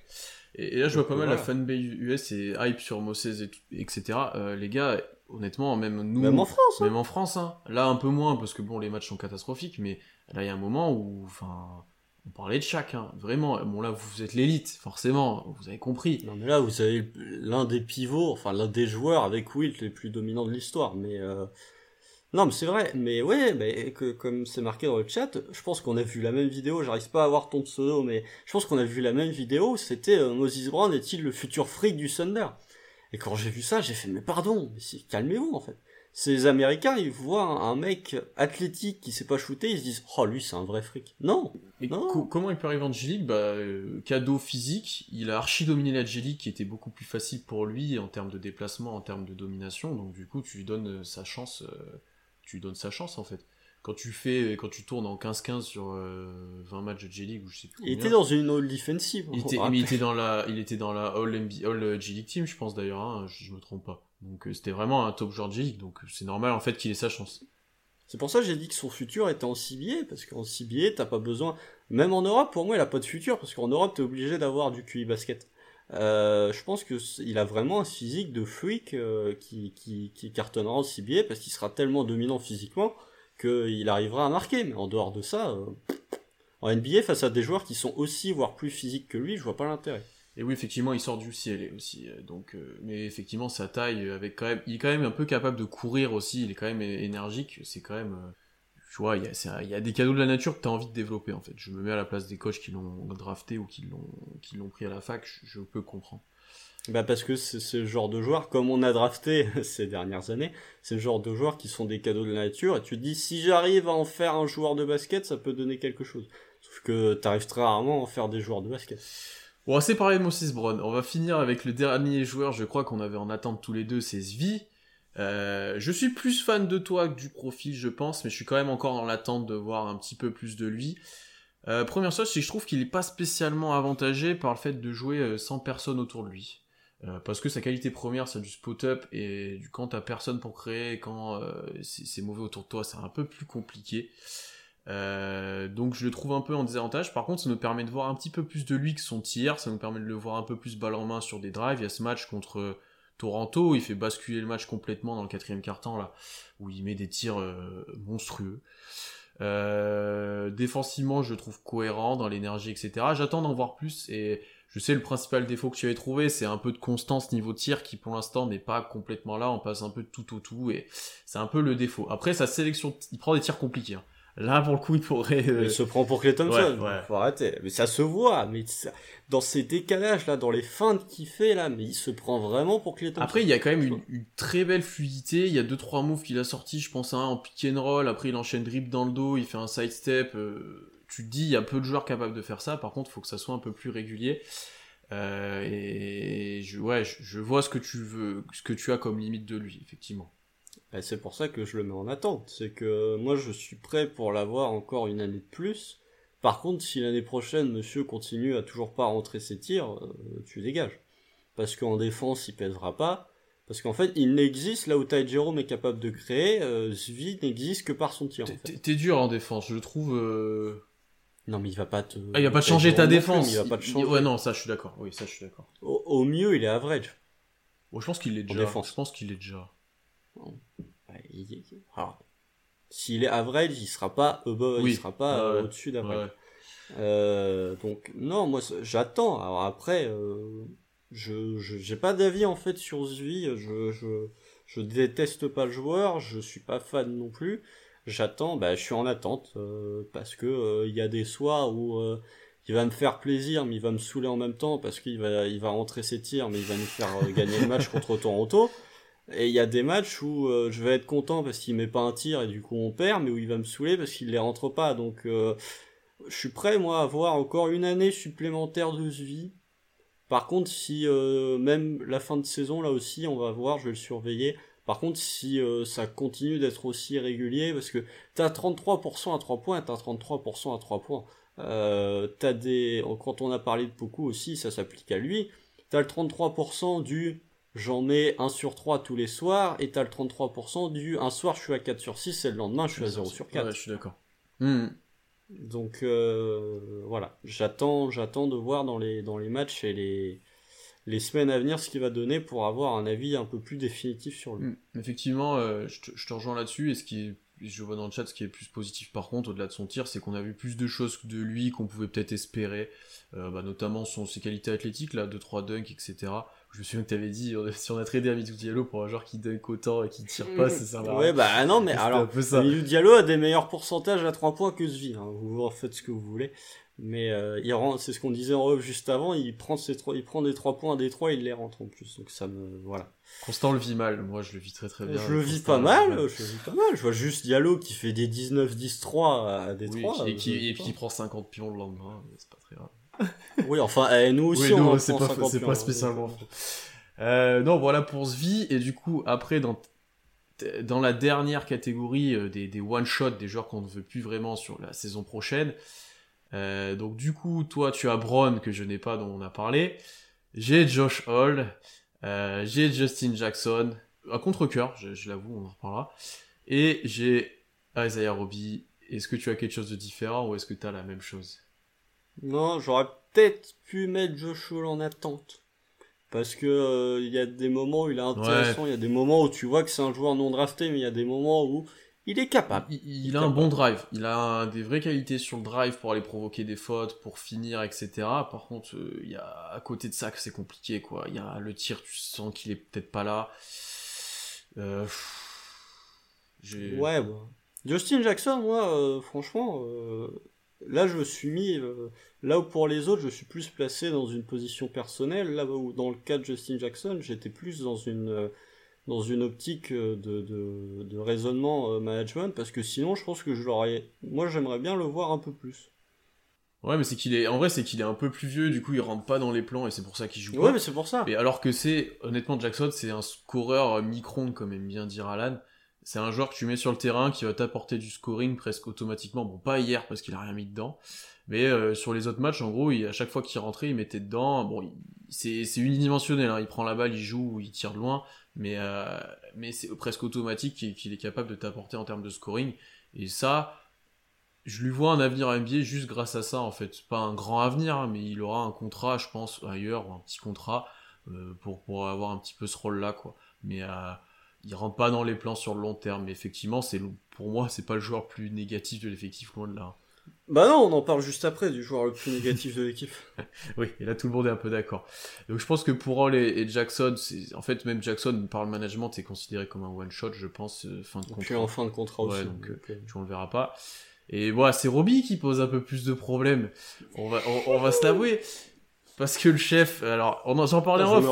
Et, là, je vois pas mal la fanbase US et hype sur Moses, et etc. Euh, les gars, honnêtement, même nous, même en France, hein. même en France, hein. là un peu moins parce que bon, les matchs sont catastrophiques, mais là il y a un moment où, enfin, on parlait de chaque, hein. vraiment. Bon là, vous êtes l'élite, forcément, vous avez compris. Non mais là, vous avez l'un des pivots, enfin l'un des joueurs avec Wilt les plus dominants de l'histoire, mais euh, non, mais c'est vrai. Mais ouais, mais que, comme c'est marqué dans le chat, je pense qu'on a vu la même vidéo. J'arrive pas à voir ton pseudo, mais je pense qu'on a vu la même vidéo. C'était euh, Moses Brown est-il le futur fric du Thunder? Et quand j'ai vu ça, j'ai fait mais pardon, mais calmez-vous en fait. Ces Américains, ils voient un, mec athlétique qui sait pas shooter, ils se disent oh lui c'est un vrai fric. Non. comment il peut arriver en G-League? Bah euh, cadeau physique, il a archi dominé la G-League qui était beaucoup plus facile pour lui en termes de déplacement, en termes de domination. Donc du coup, tu lui donnes euh, sa chance tu donnes sa chance en fait. Quand tu fais, quand tu tournes en 15-15 sur 20 euh, matchs de J-League ou je sais plus. Il était dans une All Defensive. Il était, mais il était dans la, il était dans la All, All J-League Team, je pense d'ailleurs, hein, je, me trompe pas. Donc euh, c'était vraiment un top joueur de donc c'est normal en fait qu'il ait sa chance. C'est pour ça que j'ai dit que son futur était en CBA, parce qu'en CBA, t'as pas besoin, même en Europe, pour moi, il a pas de futur, parce qu'en Europe, t'es obligé d'avoir du QI basket. Euh, je pense que il a vraiment un physique de freak euh, qui, qui, qui, cartonnera en CBA parce qu'il sera tellement dominant physiquement qu'il arrivera à marquer. Mais en dehors de ça, euh, en NBA, face à des joueurs qui sont aussi, voire plus physiques que lui, je vois pas l'intérêt. Et oui, effectivement, il sort du ciel aussi. Donc, mais effectivement, sa taille, avec quand même, il est quand même un peu capable de courir aussi. Il est quand même énergique. C'est quand même tu vois, il y, a, des cadeaux de la nature que tu as envie de développer en fait. Je me mets à la place des coachs qui l'ont drafté ou qui l'ont qui l'ont pris à la fac, je, peux comprendre. Bah parce que c'est ce genre de joueurs, comme on a drafté ces dernières années, c'est le genre de joueurs qui sont des cadeaux de la nature, et tu te dis si j'arrive à en faire un joueur de basket, ça peut donner quelque chose. Sauf que t'arrives très rarement à en faire des joueurs de basket. Bon, assez parlé de Moses Brown. On va finir avec le dernier joueur, je crois qu'on avait en attente tous les deux, c'est Svi. Euh, je suis plus fan de toi que du profil, je pense, mais je suis quand même encore dans l'attente de voir un petit peu plus de lui. Euh, première chose, c'est que je trouve qu'il n'est pas spécialement avantagé par le fait de jouer euh, sans personne autour de lui. Parce que sa qualité première, c'est du spot-up, et du quand t'as personne pour créer, quand c'est mauvais autour de toi, c'est un peu plus compliqué. Euh, donc je le trouve un peu en désavantage. Par contre, ça nous permet de voir un petit peu plus de lui que son tir, ça nous permet de le voir un peu plus balle en main sur des drives. Il y a ce match contre Toronto, où il fait basculer le match complètement dans le quatrième quart-temps, là, où il met des tirs monstrueux. Euh, défensivement, je le trouve cohérent dans l'énergie, etc. J'attends d'en voir plus et je sais le principal défaut que tu avais trouvé, c'est un peu de constance niveau tir qui pour l'instant n'est pas complètement là. On passe un peu de tout au tout et c'est un peu le défaut. Après sa sélection, il prend des tirs compliqués. Hein. Là, pour le coup, il pourrait. Euh... Il se prend pour Clay Thompson. Ouais, ouais. Faut arrêter. Mais ça se voit. Mais ça... dans ces décalages là, dans les feintes qu'il fait là, mais il se prend vraiment pour Clay Thompson. Après, il y a quand même une, une très belle fluidité. Il y a deux trois moves qu'il a sortis. Je pense à un en pick and roll. Après, il enchaîne drip dans le dos. Il fait un side step. Euh... Tu te dis, il y a peu de joueurs capables de faire ça. Par contre, il faut que ça soit un peu plus régulier. Euh, et je, ouais, je, je vois ce que tu veux, ce que tu as comme limite de lui, effectivement. Ben, c'est pour ça que je le mets en attente. C'est que moi, je suis prêt pour l'avoir encore une année de plus. Par contre, si l'année prochaine, monsieur continue à toujours pas rentrer ses tirs, euh, tu dégages. Parce qu'en défense, il pèsera pas. Parce qu'en fait, il n'existe là où Ty Jerome est capable de créer, euh, Zvi n'existe que par son tir. En fait. T'es dur en défense, je trouve. Euh... Non, mais il va pas te. Ah, il va pas te changer ta défense. Plus, il va pas te changer. Ouais, non, ça, je suis d'accord. Oui, ça, je suis d'accord. Au, au, mieux, il est average. Bon, je pense qu'il est déjà. En défense. Je pense qu'il est déjà. S'il est average, il sera pas above, oui. il sera pas euh, au-dessus d'average. Ouais. Euh, donc non, moi j'attends. Alors après, euh, je j'ai pas d'avis en fait sur Zvi. Je, je je déteste pas le joueur, je suis pas fan non plus. J'attends, bah je suis en attente euh, parce que il y a des soirs où il va me faire plaisir, mais il va me saouler en même temps parce qu'il va il va rentrer ses tirs, mais il va nous faire gagner le match contre Toronto. Et il y a des matchs où euh, je vais être content parce qu'il met pas un tir et du coup on perd, mais où il va me saouler parce qu'il les rentre pas. Donc euh, je suis prêt moi à avoir encore une année supplémentaire de vie. Par contre, si euh, même la fin de saison là aussi, on va voir, je vais le surveiller. Par contre, si ça continue d'être aussi régulier, parce que t'as 33% à 3 points, t'as 33% à 3 points. T'as des, quand on a parlé de beaucoup aussi, ça s'applique à lui. T'as le 33% du j'en mets 1 sur 3 tous les soirs, et t'as le 33% du un soir je suis à 4 sur 6 et le lendemain je suis à 0 sur 4. Ouais, je suis d'accord. Mmh. Donc euh, voilà, j'attends j'attends de voir dans les, dans les matchs et les, les semaines à venir ce qu'il va donner pour avoir un avis un peu plus définitif sur lui. Mmh. Effectivement, euh, je, te, je, te, rejoins là-dessus, et ce qui est, je vois dans le chat, ce qui est plus positif par contre, au-delà de son tir, c'est qu'on a vu plus de choses de lui qu'on pouvait peut-être espérer, euh, bah, notamment son, ses qualités athlétiques, là, 2-3 dunks, etc je me souviens que tu avais dit si on a tradé Amidou Diallo pour un joueur qui dunk autant et qui tire pas, ça sert à Ouais, bah non, mais alors, Amidou Diallo a des meilleurs pourcentages à 3 points que Zvi. Hein. Vous en faites ce que vous voulez. Mais euh, il rend, c'est ce qu'on disait en off juste avant, il prend, ses 3, il prend des 3 points à Détroit, il les rentre en plus. Donc ça me. Voilà. Constant le vit mal, moi je le vis très très bien. Je le vis pas mal, je le vis pas mal. Je vois juste Diallo qui fait des 19-10-3 à Détroit. Oui, et, qui, et puis qui prend 50 pions le lendemain, c'est pas très grave. oui, enfin, eh, nous aussi, oui, nous, on c'est pas, c'est pas spécialement. Euh, non, voilà pour Zvi. Et du coup, après, dans, dans la dernière catégorie euh, des, des one-shot, des joueurs qu'on ne veut plus vraiment sur la saison prochaine. Euh, donc du coup, toi, tu as Braun, que je n'ai pas, dont on a parlé. J'ai Josh Hall. Euh, j'ai Justin Jackson. À contre-coeur, je, je l'avoue, on en reparlera. Et j'ai Isaiah Roby. Est-ce que tu as quelque chose de différent ou est-ce que tu as la même chose? Non, j'aurais peut-être pu mettre Josh Hall en attente parce que euh, il y a des moments où il est intéressant, il ouais. y a des moments où tu vois que c'est un joueur non drafté, mais il y a des moments où il est capable. Il, il, il a capable. un bon drive, il a des vraies qualités sur le drive pour aller provoquer des fautes, pour finir, etc. Par contre, euh, il y a à côté de ça que c'est compliqué, quoi. Il y a le tir, tu sens qu'il est peut-être pas là. Euh, ouais, bon. Justin Jackson, moi, euh, franchement, là je me suis mis euh, là où pour les autres je suis plus placé dans une position personnelle là où dans le cas de Justin Jackson j'étais plus dans une euh, dans une optique euh, de, de, de raisonnement management parce que sinon je pense que je l'aurais moi j'aimerais bien le voir un peu plus Ouais, mais c'est qu'il est, en vrai, c'est qu'il est un peu plus vieux, du coup, il rentre pas dans les plans et c'est pour ça qu'il joue pas. Ouais, mais c'est pour ça. Et alors que c'est, honnêtement, Jackson, c'est un scoreur micron, comme aime bien dire Alan. C'est un joueur que tu mets sur le terrain qui va t'apporter du scoring presque automatiquement. Bon, pas hier parce qu'il a rien mis dedans. Mais euh, sur les autres matchs, en gros, à chaque fois qu'il rentrait, il mettait dedans. Bon, c'est unidimensionnel. Hein. Il prend la balle, il joue, il tire de loin. Mais, euh, mais c'est presque automatique qu'il est capable de t'apporter en termes de scoring. Et ça, je lui vois un avenir à NBA juste grâce à ça, en fait. Pas un grand avenir, hein, mais il aura un contrat, je pense, ailleurs, un petit contrat, euh, pour, pour avoir un petit peu ce rôle-là, quoi. Mais euh, il rentre pas dans les plans sur le long terme. Mais effectivement, c'est pour moi, c'est pas le joueur le plus négatif de l'effectif, loin de là. Bah non, on en parle juste après du joueur le plus négatif de l'équipe. oui, et là tout le monde est un peu d'accord. Donc je pense que pour Hall et, Jackson, c'est en fait même Jackson par le management est considéré comme un one shot, je pense, euh, fin de contrat. Puis en fin de contrat aussi. donc, euh, tu on le verra pas. Et voilà, c'est Robbie qui pose un peu plus de problèmes. On va, on, va se l'avouer. Parce que le chef, alors, j'en parlais en off.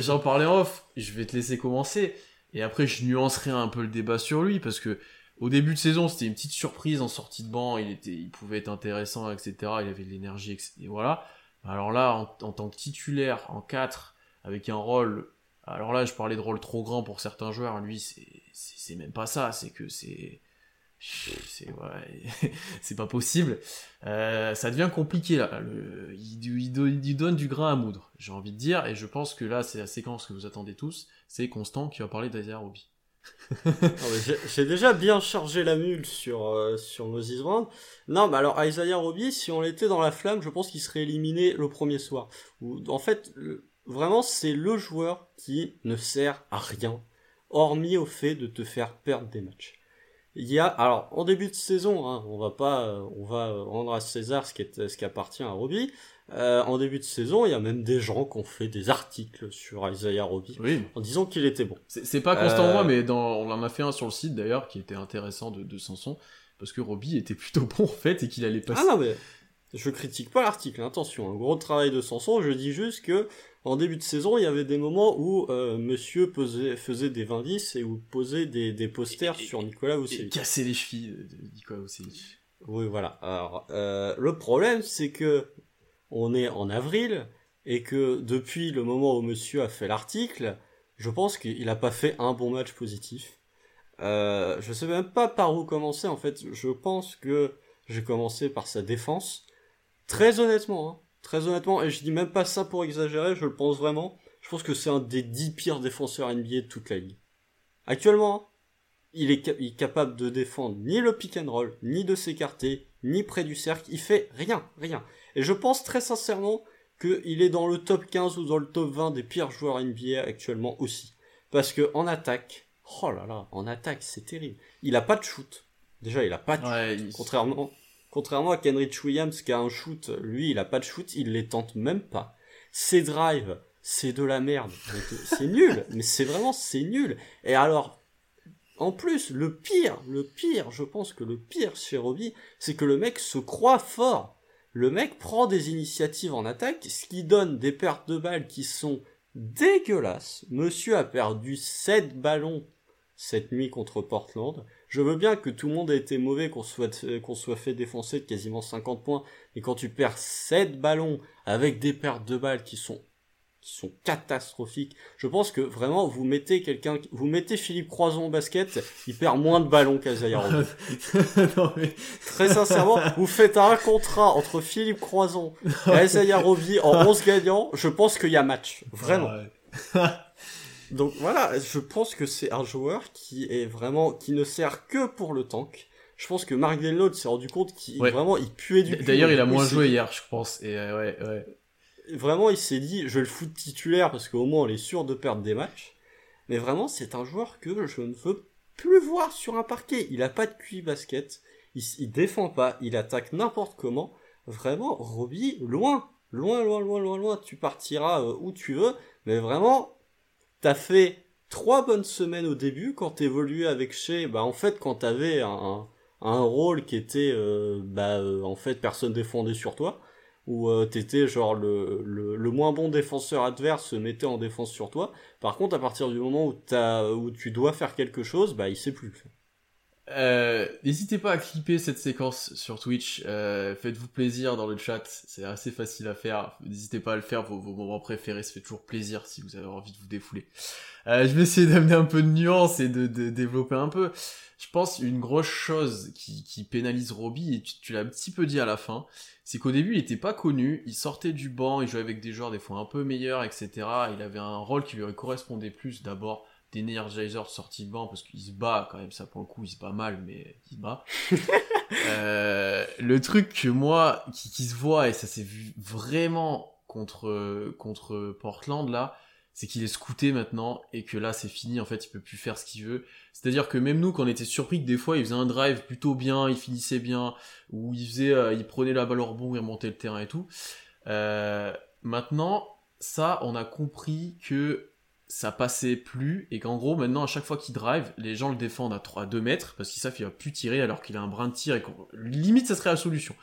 J'en parlais en off. Je vais te laisser commencer. Et après, je nuancerai un peu le débat sur lui parce que au début de saison, c'était une petite surprise en sortie de banc. Il il pouvait être intéressant, etc. Il avait de l'énergie, etc. Et voilà. Alors là, en, tant que titulaire, en 4, avec un rôle. Alors là, je parlais de rôle trop grand pour certains joueurs. Lui, c'est même pas ça. C'est que c'est c'est ouais, c'est pas possible. Euh, ça devient compliqué là. Le, il, donne du grain à moudre, j'ai envie de dire, et je pense que là, c'est la séquence que vous attendez tous. C'est Constant qui va parler d'Isaiah Roby. j'ai déjà bien chargé la mule sur euh, sur Moses Brown. Non, mais alors Isaiah Roby, si on était dans la flamme, je pense qu'il serait éliminé le premier soir. En fait, vraiment, c'est le joueur qui ne sert à rien, hormis au fait de te faire perdre des matchs. Il y a, alors, en début de saison, hein, on va pas, euh, on va rendre à César ce qui, est, ce qui appartient à Roby. Euh, en début de saison, il y a même des gens qui ont fait des articles sur Isaiah Roby en disant qu'il était bon. C'est pas constant moi, euh, mais dans, on en a fait un sur le site d'ailleurs qui était intéressant de, de Sanson parce que Roby était plutôt bon en fait et qu'il allait passer. Ah non mais je critique pas l'article, attention, un gros travail de Sanson. Je dis juste que en début de saison, il y avait des moments où euh, Monsieur faisait des 20-10 et où posait des, des posters sur Nicolas Vucevic. Casser les chevilles de Nicolas Vucevic. Oui, voilà. Alors, euh, le problème, c'est que on est en avril et que depuis le moment où Monsieur a fait l'article, je pense qu'il n'a pas fait un bon match positif. Euh, je sais même pas par où commencer en fait. Je pense que j'ai commencé par sa défense. Très honnêtement, hein, Très honnêtement, et je dis même pas ça pour exagérer, je le pense vraiment. Je pense que c'est un des dix pires défenseurs NBA de toute la ligue. Actuellement, il est, capable de défendre ni le pick and roll, ni de s'écarter, ni près du cercle. Il fait rien, rien. Et je pense très sincèrement qu'il est dans le top 15 ou dans le top 20 des pires joueurs NBA actuellement aussi. Parce que en attaque, oh là là, en attaque, c'est terrible. Il a pas de shoot. Déjà, il a pas de shoot. Contrairement, Contrairement à Kenrich Williams qui a un shoot, lui il a pas de shoot, il les tente même pas. Ses drives, c'est de la merde. C'est nul, mais c'est vraiment c'est nul. Et alors, en plus, le pire, le pire, je pense que le pire chez Robbie, c'est que le mec se croit fort. Le mec prend des initiatives en attaque, ce qui donne des pertes de balles qui sont dégueulasses. Monsieur a perdu 7 ballons cette nuit contre Portland. Je veux bien que tout le monde ait été mauvais, qu'on soit, qu'on soit fait défoncer de quasiment 50 points, mais quand tu perds 7 ballons avec des pertes de balles qui sont qui sont catastrophiques. Je pense que vraiment vous mettez quelqu'un, vous mettez Philippe Croison au basket, il perd moins de ballons qu'Azaya mais... Très sincèrement, vous faites un contrat entre Philippe Croison et Azaya Roby en 11 gagnants, je pense qu'il y a match. Vraiment. Donc voilà, je pense que c'est un joueur qui est vraiment, qui ne sert que pour le tank. Je pense que Mark Denload s'est rendu compte qu'il vraiment il puait du D'ailleurs, il a moins joué hier, je pense. Et euh, ouais, ouais. Vraiment, il s'est dit, je vais le foutre titulaire parce qu'au moins on est sûr de perdre des matchs. Mais vraiment, c'est un joueur que je ne veux plus voir sur un parquet. Il a pas de QI basket, il, il défend pas, il attaque n'importe comment. Vraiment, Robbie, loin, loin, loin, loin, loin, loin. Tu partiras euh, où tu veux, mais vraiment, t'as fait trois bonnes semaines au début quand t'évoluais avec Shea, bah en fait quand t'avais un, rôle qui était euh, bah euh, en fait personne défendait sur toi ou euh, t'étais genre le, le, moins bon défenseur adverse se mettait en défense sur toi. Par contre à partir du moment où t'as où tu dois faire quelque chose, bah il sait plus. Euh, N'hésitez pas à clipper cette séquence sur Twitch. Euh, Faites-vous plaisir dans le chat. C'est assez facile à faire. N'hésitez pas à le faire. Vos, vos, moments préférés, ça fait toujours plaisir si vous avez envie de vous défouler. Euh, je vais essayer d'amener un peu de nuance et de, de, développer un peu. Je pense une grosse chose qui, qui pénalise Robbie, et tu, tu l'as un petit peu dit à la fin, c'est qu'au début il était pas connu, il sortait du banc, il jouait avec des joueurs des fois un peu meilleurs, etc. Il avait un rôle qui lui correspondait plus d'abord d'Energizer sorti de banc parce qu'il se bat quand même, ça pour le coup, il se bat mal, mais il se bat. euh, le truc que moi, qui, qui se voit, et ça s'est vu vraiment contre, contre Portland là, c'est qu'il est scouté maintenant et que là c'est fini en fait il peut plus faire ce qu'il veut c'est à dire que même nous quand on était surpris que des fois il faisait un drive plutôt bien il finissait bien ou il faisait euh, il prenait la balle au rebond il remontait le terrain et tout euh, maintenant ça on a compris que ça passait plus et qu'en gros maintenant à chaque fois qu'il drive les gens le défendent à 3 2 mètres parce qu'ils savent qu'il va plus tirer alors qu'il a un brin de tir et limite ça serait la solution.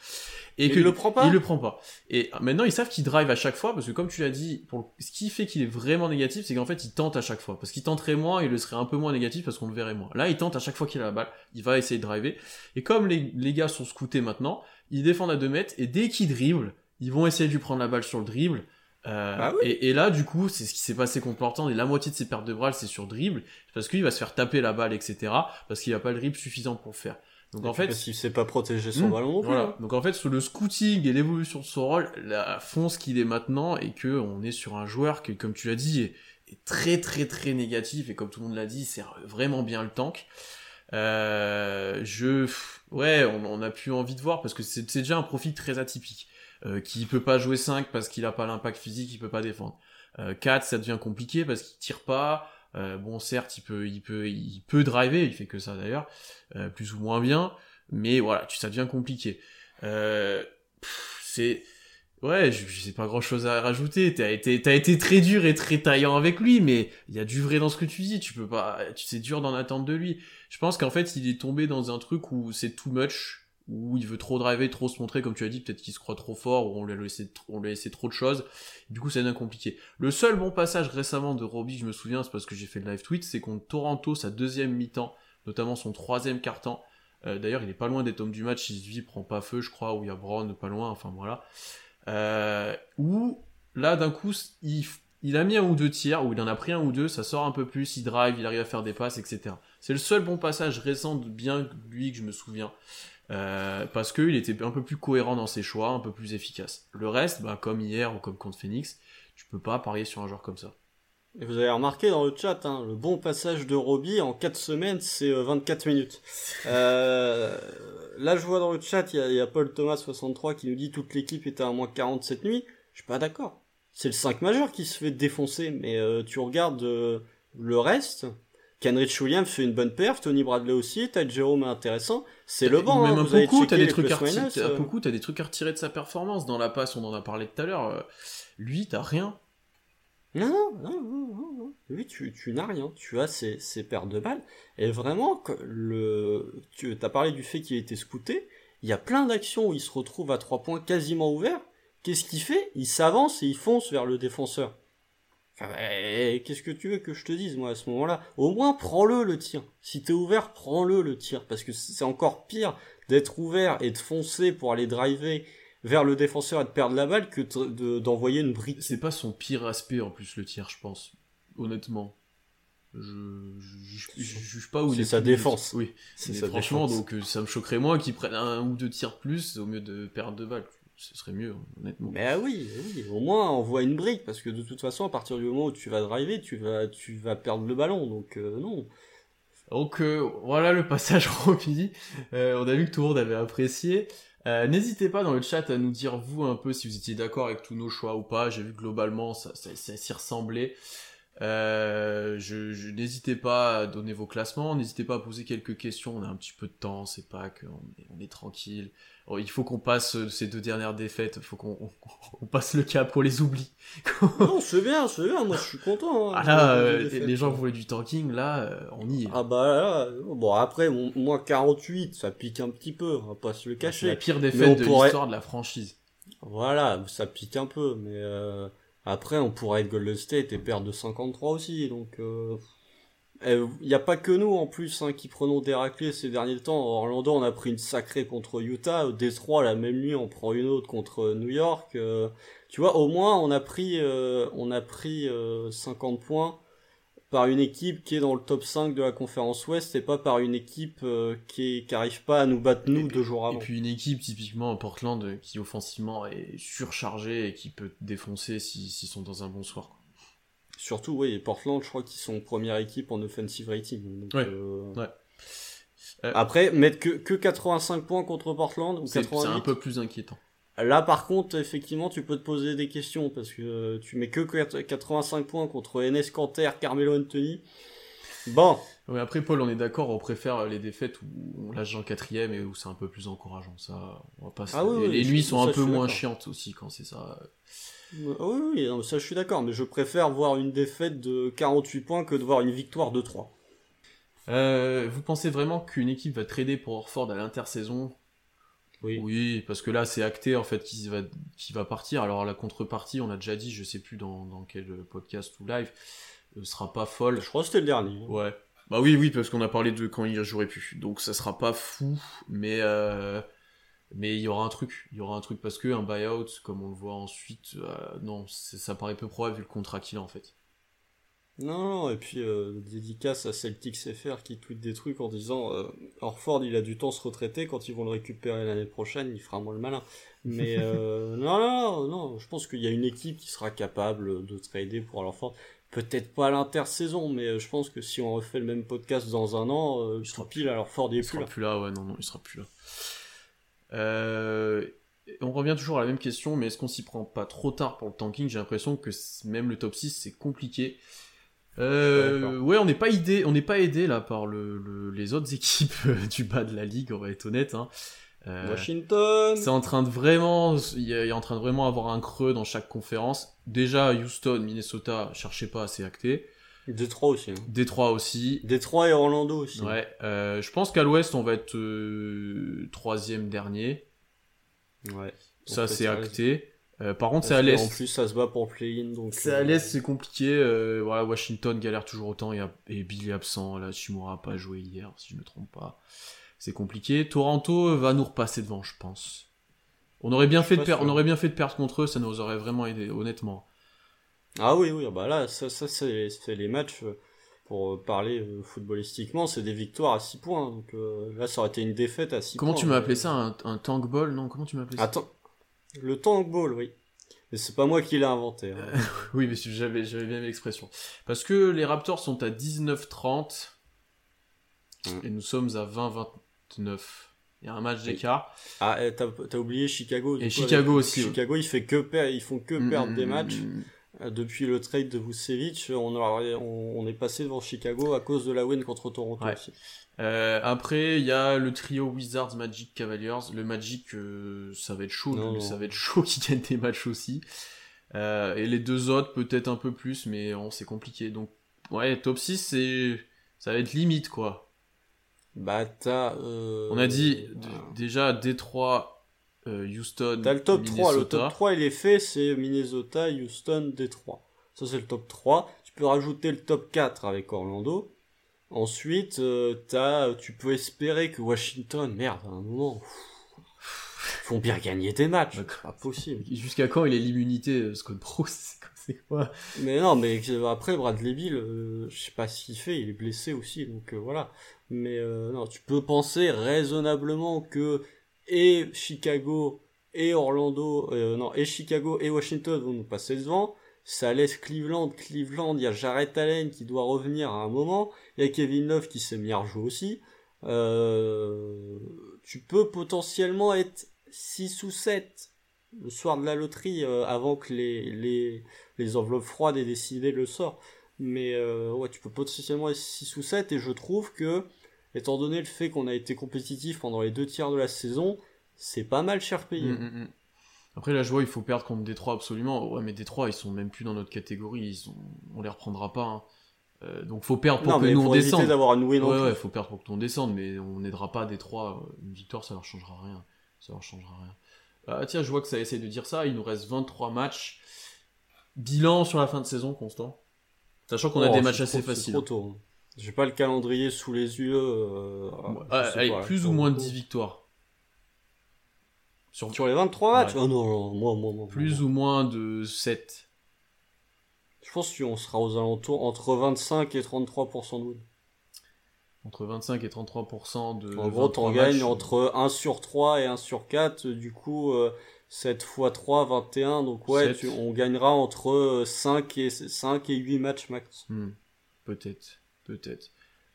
Et, que il le prend pas il le prend pas. Et maintenant ils savent qu'il drive à chaque fois parce que comme tu l'as dit pour ce qui fait qu'il est vraiment négatif c'est qu'en fait il tente à chaque fois parce qu'il tenterait moins il le serait un peu moins négatif parce qu'on le verrait moins. Là il tente à chaque fois qu'il a la balle il va essayer de driver. Et comme les, les gars sont scoutés maintenant ils défendent à 2 mètres et dès qu'ils dribblent ils vont essayer de lui prendre la balle sur le dribble euh, ah oui. et, et, là, du coup, c'est ce qui s'est passé contre Portland, et la moitié de ses pertes de balles, c'est sur dribble, parce qu'il va se faire taper la balle, etc., parce qu'il a pas le dribble suffisant pour le faire. Donc et en fait, parce qu'il sait pas protéger son mmh, ballon. Voilà. Donc en fait, sur le scouting et l'évolution de son rôle, la fond ce qu'il est maintenant, et que on est sur un joueur qui, comme tu l'as dit, est, est, très très très négatif, et comme tout le monde l'a dit, c'est vraiment bien le tank. Euh, je, ouais, on, on, a plus envie de voir parce que c'est déjà un profil très atypique qui peut pas jouer 5 parce qu'il a pas l'impact physique, il peut pas défendre. Euh, 4, ça devient compliqué parce qu'il tire pas. Euh, bon, certes, il peut, il peut, il peut driver, il fait que ça d'ailleurs, euh, plus ou moins bien, mais voilà, ça devient compliqué. Euh, c'est, ouais, je, je sais pas grand chose à rajouter. T'as été, t'as été très dur et très taillant avec lui, mais il y a du vrai dans ce que tu dis. Tu peux pas, c'est dur d'en attendre de lui. Je pense qu'en fait, il est tombé dans un truc où c'est too much où il veut trop driver, trop se montrer, comme tu as dit, peut-être qu'il se croit trop fort, ou on lui a laissé, trop de choses. Du coup, ça devient compliqué. Le seul bon passage récemment de Robbie, je me souviens, c'est parce que j'ai fait le live tweet, c'est contre Toronto, sa deuxième mi-temps, notamment son troisième quart-temps. Euh, D'ailleurs, il est pas loin des tomes du match, il se vit, prend pas feu, je crois, où il y a Brown pas loin, enfin voilà. Euh, où, là, d'un coup, il, a mis un ou deux tirs, ou il en a pris un ou deux, ça sort un peu plus, il drive, il arrive à faire des passes, etc. C'est le seul bon passage récent de bien lui que je me souviens. Euh, parce qu'il était un peu plus cohérent dans ses choix, un peu plus efficace. Le reste, bah, comme hier ou comme contre Phoenix, tu peux pas parier sur un joueur comme ça. Et vous avez remarqué dans le chat, hein, le bon passage de Robbie en 4 semaines, c'est 24 euh, minutes. Euh, là, je vois dans le chat, il y, a Paul Thomas 63 qui nous dit toute l'équipe était à moins 47 nuits. Je suis pas d'accord. C'est le 5 majeur qui se fait défoncer, mais tu regardes le reste, Kenrich Williams fait une bonne perf, Tony Bradley aussi, Ty Jerome est intéressant. C'est le banc. Même hein, un beaucoup, t'as des trucs à. Euh... des trucs à retirer de sa performance dans la passe. On en a parlé tout à l'heure. Euh, lui, t'as rien. Non, non, non, non, non. Lui, tu, tu n'as rien. Tu as ses, ses pertes de balles. Et vraiment, le, tu as parlé du fait qu'il a été scouté. Il y a plein d'actions où il se retrouve à trois points quasiment ouverts. Qu'est-ce qu'il fait? Il s'avance et il fonce vers le défenseur. Qu'est-ce que tu veux que je te dise, moi, à ce moment-là? Au moins, prends-le, le tir. Si t'es ouvert, prends-le, le tir. Parce que c'est encore pire d'être ouvert et de foncer pour aller driver vers le défenseur et de perdre la balle que d'envoyer une brique. C'est pas son pire aspect, en plus, le tir, je pense. Honnêtement. Je, je, juge pas où c'est sa défense. Oui, c'est franchement, défense. donc ça me choquerait moins qu'il prenne un ou deux tirs plus au mieux de perdre de balles ce serait mieux, honnêtement. Mais oui, oui, au moins on voit une brique, parce que de toute façon, à partir du moment où tu vas driver, tu vas, tu vas perdre le ballon, donc euh, non. Donc euh, voilà le passage rempli. Euh, on a vu que tout le monde avait apprécié. Euh, N'hésitez pas dans le chat à nous dire vous un peu si vous étiez d'accord avec tous nos choix ou pas. J'ai vu globalement ça, ça, ça s'y ressemblait. Euh, je, je n'hésitez pas à donner vos classements, n'hésitez pas à poser quelques questions. On a un petit peu de temps, c'est pas qu'on est, on est tranquille. Oh, il faut qu'on passe euh, ces deux dernières défaites, il faut qu'on on, on passe le cap, pour les oublie. non, c'est bien, c'est bien, moi je suis content. Hein, ah là, euh, les gens voulaient du tanking, là, euh, on y est. Ah bah là, bon après, moi 48, ça pique un petit peu, on va pas se le cacher. C'est la pire défaite de pourrait... l'histoire de la franchise. Voilà, ça pique un peu, mais euh, après on pourrait être Golden State et perdre de 53 aussi, donc... Euh... Il n'y a pas que nous en plus hein, qui prenons des raclés ces derniers temps. Orlando, on a pris une sacrée contre Utah. Détroit, la même nuit, on prend une autre contre New York. Euh, tu vois, au moins, on a pris, euh, on a pris 50 euh, points par une équipe qui est dans le top 5 de la conférence Ouest et pas par une équipe qui n'arrive pas à nous battre nous deux jours avant. Et puis une équipe typiquement Portland qui offensivement est surchargée et qui peut défoncer s'ils sont dans un bon soir. Surtout, oui, Portland, je crois qu'ils sont première équipe en offensive rating. ouais. Euh, euh, Après, mettre que, que 85 points contre Portland ou C'est un peu plus inquiétant. Là, par contre, effectivement, tu peux te poser des questions parce que tu mets que 85 points contre Enes Kanter, Carmelo Anthony. Bon. Oui, après, Paul, on est d'accord, on préfère les défaites où on lâche en quatrième et où c'est un peu plus encourageant. Ça, on va pas. Ah oui, les nuits sont un peu moins chiantes aussi quand c'est ça. Oui, oui, ça je suis d'accord, mais je préfère voir une défaite de 48 points que de voir une victoire de 3. Euh, vous pensez vraiment qu'une équipe va trader pour Orford à l'intersaison oui. oui, parce que là c'est acté en fait qu'il va, va partir. Alors la contrepartie, on a déjà dit, je sais plus dans, dans quel podcast ou live, ne euh, sera pas folle. Je crois que c'était le dernier. Ouais. Bah oui, oui, parce qu'on a parlé de quand il jouerait plus. Donc ça sera pas fou, mais euh, mais il y aura un truc, il y aura un truc parce que un buyout, comme on le voit ensuite, euh, non, ça paraît peu probable vu le contrat qu'il a en fait. Non, et puis euh, dédicace à Celtics FR qui tweet des trucs en disant euh, Orford il a du temps se retraiter, quand ils vont le récupérer l'année prochaine, il fera moins le malin. Mais euh, non, non, non, je pense qu'il y a une équipe qui sera capable de trader pour Orford. Peut-être pas à l'intersaison, mais je pense que si on refait le même podcast dans un an, il sera pile à Orford il est plus là. plus là, ouais, non, non, il sera plus là. Euh, on revient toujours à la même question, mais est-ce qu'on s'y prend pas trop tard pour le tanking? J'ai l'impression que même le top 6 c'est compliqué. Euh, ouais, on n'est pas aidé, on n'est pas aidé là par le, les autres équipes du bas de la ligue, on va être honnête. Hein. Euh, Washington. C'est en train de vraiment, il est en train de vraiment avoir un creux dans chaque conférence. Déjà Houston, Minnesota, cherchez pas, c'est acté. Détroit aussi. Hein. Détroit aussi. Détroit et Orlando aussi. Ouais. Euh, je pense qu'à l'ouest, on va être euh, troisième dernier. Ouais. Ça, c'est acté. Euh, par contre, c'est à l'est. En plus, ça se bat pour play-in. donc. C'est à l'est, c'est compliqué. voilà, Washington galère toujours autant. Et, et Billy absent. Là, Shimura a pas joué hier, si je me trompe pas. C'est compliqué. Toronto va nous repasser devant, je pense. On aurait bien fait de perdre, on aurait bien fait de perdre contre eux, ça nous aurait vraiment aidé, honnêtement. Ah oui, oui, bah là, ça, ça c'est les matchs, euh, pour euh, parler euh, footballistiquement, c'est des victoires à 6 points. Donc là, ça aurait été une défaite à 6 points. Comment tu m'as appelé ça un, un, tank ball? Non, comment tu m'as appelé ça? Attends, le tank ball, oui. Mais c'est pas moi qui l'ai inventé. Hein. oui, mais j'avais, j'avais bien l'expression. Parce que les Raptors sont à 19-30 hum. et nous sommes à 20-29. Il y a un match d'écart. Ah, t'as, as oublié Chicago. Et Chicago aussi. Chicago, il fait que ils font que hum, perdre des matchs. Euh, depuis le trade de Vucevic, on, on, est passé devant Chicago à cause de la win contre Toronto aussi. Euh, après, il y a le trio Wizards, Magic, Cavaliers. Le Magic, euh, ça va être chaud, ça va être chaud qui gagne des matchs aussi. et les deux autres, peut-être un peu plus, mais c'est compliqué. Donc, ouais, top 6, c'est, ça va être limite, quoi. Bah, t'as. On a dit déjà Détroit, euh, Houston, T'as le top Minnesota. 3. Le top 3, il est fait, c'est Minnesota, Houston, Détroit. Ça, c'est le top 3. Tu peux rajouter le top 4 avec Orlando. Ensuite, euh, as, tu peux espérer que Washington, merde, à un moment, font bien gagner des matchs. Pas possible. Jusqu'à quand il est l'immunité, euh, Scott Pro C'est quoi Mais non, mais après, Bradley Bill, euh, je sais pas s'il fait, il est blessé aussi, donc voilà. Mais non, tu peux penser raisonnablement que et Chicago et Orlando, euh, non, et Chicago et Washington vont nous passer devant. Ça laisse Cleveland, Cleveland, il y a Jarrett Allen qui doit revenir à un moment, il y a Kevin Love qui s'est mis à rejouer aussi. Euh, tu peux potentiellement être 6 ou 7 le soir de la loterie euh, avant que les, les, les enveloppes froides aient décidé le sort. Mais ouais, tu peux potentiellement être 6 ou 7 et je trouve que étant donné le fait qu'on a été compétitif pendant les deux tiers de la saison, c'est pas mal cher payé. Mm, mm, mm. Après, là, je vois, il faut perdre contre Détroit absolument. Ouais, mais Détroit, ils sont même plus dans notre catégorie. Ils sont... On les reprendra pas. Hein. Euh, donc, faut perdre pour que nous on descende. d'avoir une win ouais, ouais, faut perdre pour que nous on descende, mais on n'aidera pas Détroit. Une victoire, ça leur changera rien. Ça leur changera rien. Ah, tiens, je vois que ça essaie de dire ça. Il nous reste 23 matchs. Bilan sur la fin de saison, Constant. Sachant qu'on a oh, des matchs assez faciles. Trop tôt. Hein. J'ai pas le calendrier sous les yeux. Euh, allez, plus ou moins de 10 victoires. Sur, les 23 matchs oh non, non, moi, Plus ou moins de 7. Je pense qu'on sera aux alentours entre 25 et 33% de win. Entre 25 et 33% de. En gros, t'en gagnes entre 1 sur 3 et 1 sur 4. Du coup, 7 x 3, 21. Donc, ouais, on gagnera entre 5 et, 5 et 8 matchs max. Hmm. Peut-être. Peut-être.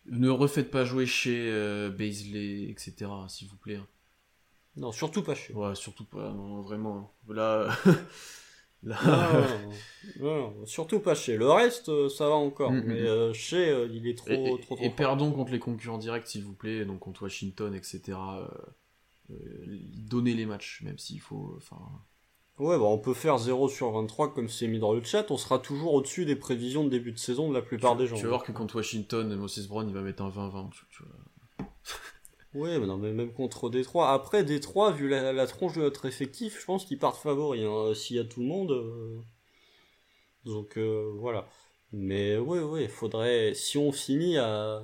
Ne refaites pas jouer chez euh, etc., s'il vous plaît. Hein. Non, surtout pas chez. Ouais, surtout pas, non, vraiment. Là. Là... surtout pas chez. Le reste, euh, ça va encore. Mm, mm, mais mm. Euh, chez, euh, il est trop, et, trop, Et perdons contre les concurrents directs, s'il vous plaît, donc contre Washington, etc. donnez les matchs, même s'il faut. Enfin. Ouais, bah on peut faire 0 sur 23 comme c'est mis dans le chat, on sera toujours au-dessus des prévisions de début de saison de la plupart des gens. Tu vas voir que contre Washington, Moses Brown il va mettre un 20-20. Oui, mais non, mais même contre Détroit. Après, Détroit, vu la, tronche de notre effectif, je pense qu'ils partent favoris. Hein, s'il y a tout le monde. Euh. Donc euh, voilà. Mais ouais, ouais, faudrait. Si on finit à.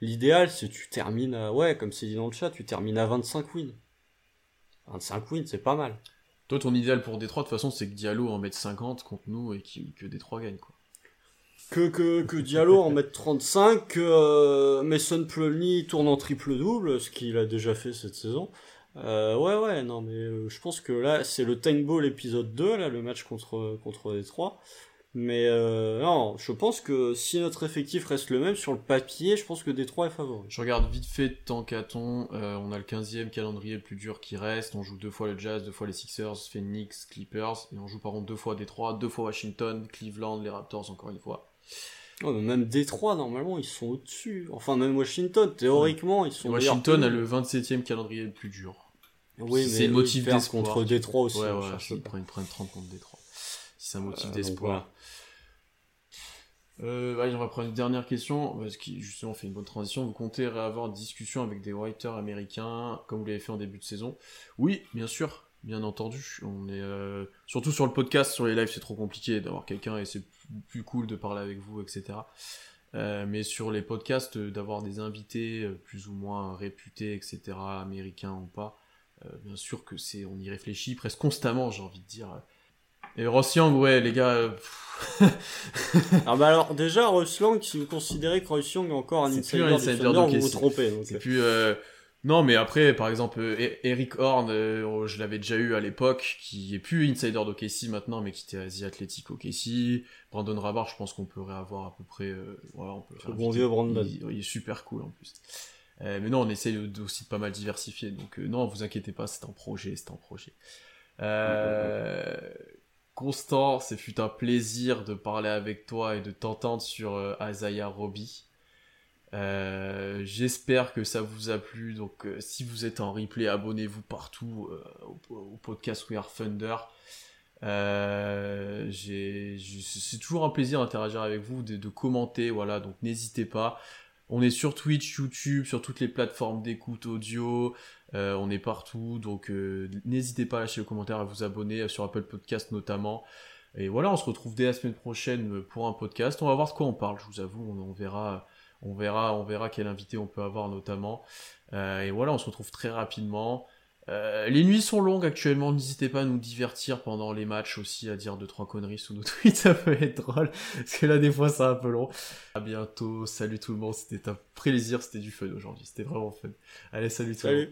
L'idéal, c'est tu termines à. Ouais, comme c'est dit dans le chat, tu termines à 25 wins. 25 wins, c'est pas mal. Toi, ton idéal pour Détroit, de toute façon, c'est que Diallo en mette 50 contre nous et que Détroit gagne, quoi que, que, que Diallo en mette 35, que euh, Mason Plumlee tourne en triple-double, ce qu'il a déjà fait cette saison. Euh, ouais, ouais, non, mais euh, je pense que là, c'est le Tank Ball épisode 2, là, le match contre, contre Détroit. Mais euh, non, je pense que si notre effectif reste le même sur le papier, je pense que Détroit est favori. Je regarde vite fait tant qu'à-t-on. Euh, on a le 15e calendrier le plus dur qui reste. On joue deux fois le Jazz, deux fois les Sixers, Phoenix, Clippers. Et on joue par contre deux fois Détroit, deux fois Washington, Cleveland, les Raptors encore une fois. Ouais, mais même Détroit, normalement, ils sont au-dessus. Enfin, même Washington, théoriquement, ils sont Washington a le 27e calendrier le plus dur. Oui, c'est le motif d'espoir. contre Détroit aussi. Ouais, ouais, ils prennent, 30 contre Détroit. C'est un motif euh, d'espoir. Euh, allez, on va prendre une dernière question, parce que justement fait une bonne transition. Vous comptez avoir une discussion avec des writers américains, comme vous l'avez fait en début de saison? Oui, bien sûr, bien entendu. On est euh, surtout sur le podcast, sur les lives, c'est trop compliqué d'avoir quelqu'un et c'est plus cool de parler avec vous, etc. Euh, mais sur les podcasts, euh, d'avoir des invités plus ou moins réputés, etc., américains ou pas, bien sûr que c'est, on y réfléchit presque constamment, j'ai envie de dire. Et Ross Young, ouais, les gars. ah bah alors déjà Ross Young, si vous considérez que Ross Young est encore un insider, un insider de vous vous trompez. C'est plus. Non, mais après, par exemple, e-, Eric Horn, euh, je l'avais déjà eu à l'époque, qui est plus insider d'OKC maintenant, mais qui était Asie Athletic OKC. Brandon Rabar, je pense qu'on pourrait avoir à peu près. Euh, voilà, on peut Le bon vieux Brandon. Il, est super cool en plus. Euh, mais non, on essaye aussi de pas mal diversifier. Donc non, vous inquiétez pas, c'est un projet, c'est un projet. Constant, c'est fut un plaisir de parler avec toi et de t'entendre sur Isaiah Robbie. Euh, j'espère que ça vous a plu. Donc, euh, si vous êtes en replay, abonnez-vous partout euh, au, podcast We Are Thunder. c'est toujours un plaisir d'interagir avec vous, de, commenter. Voilà, donc n'hésitez pas. On est sur Twitch, YouTube, sur toutes les plateformes d'écoute audio. on est partout. Donc, n'hésitez pas à lâcher le commentaire, à vous abonner sur Apple Podcast notamment. Et voilà, on se retrouve dès la semaine prochaine pour un podcast. On va voir de quoi on parle, je vous avoue. on verra on verra, on verra quel invité on peut avoir notamment. Euh, et voilà, on se retrouve très rapidement. Euh, les nuits sont longues actuellement, n'hésitez pas à nous divertir pendant les matchs aussi, à dire deux trois conneries sous nos tweets, ça peut être drôle, parce que là des fois c'est un peu long. À bientôt, salut tout le monde, c'était un plaisir, c'était du fun aujourd'hui, c'était vraiment fun. Allez, salut tout le monde.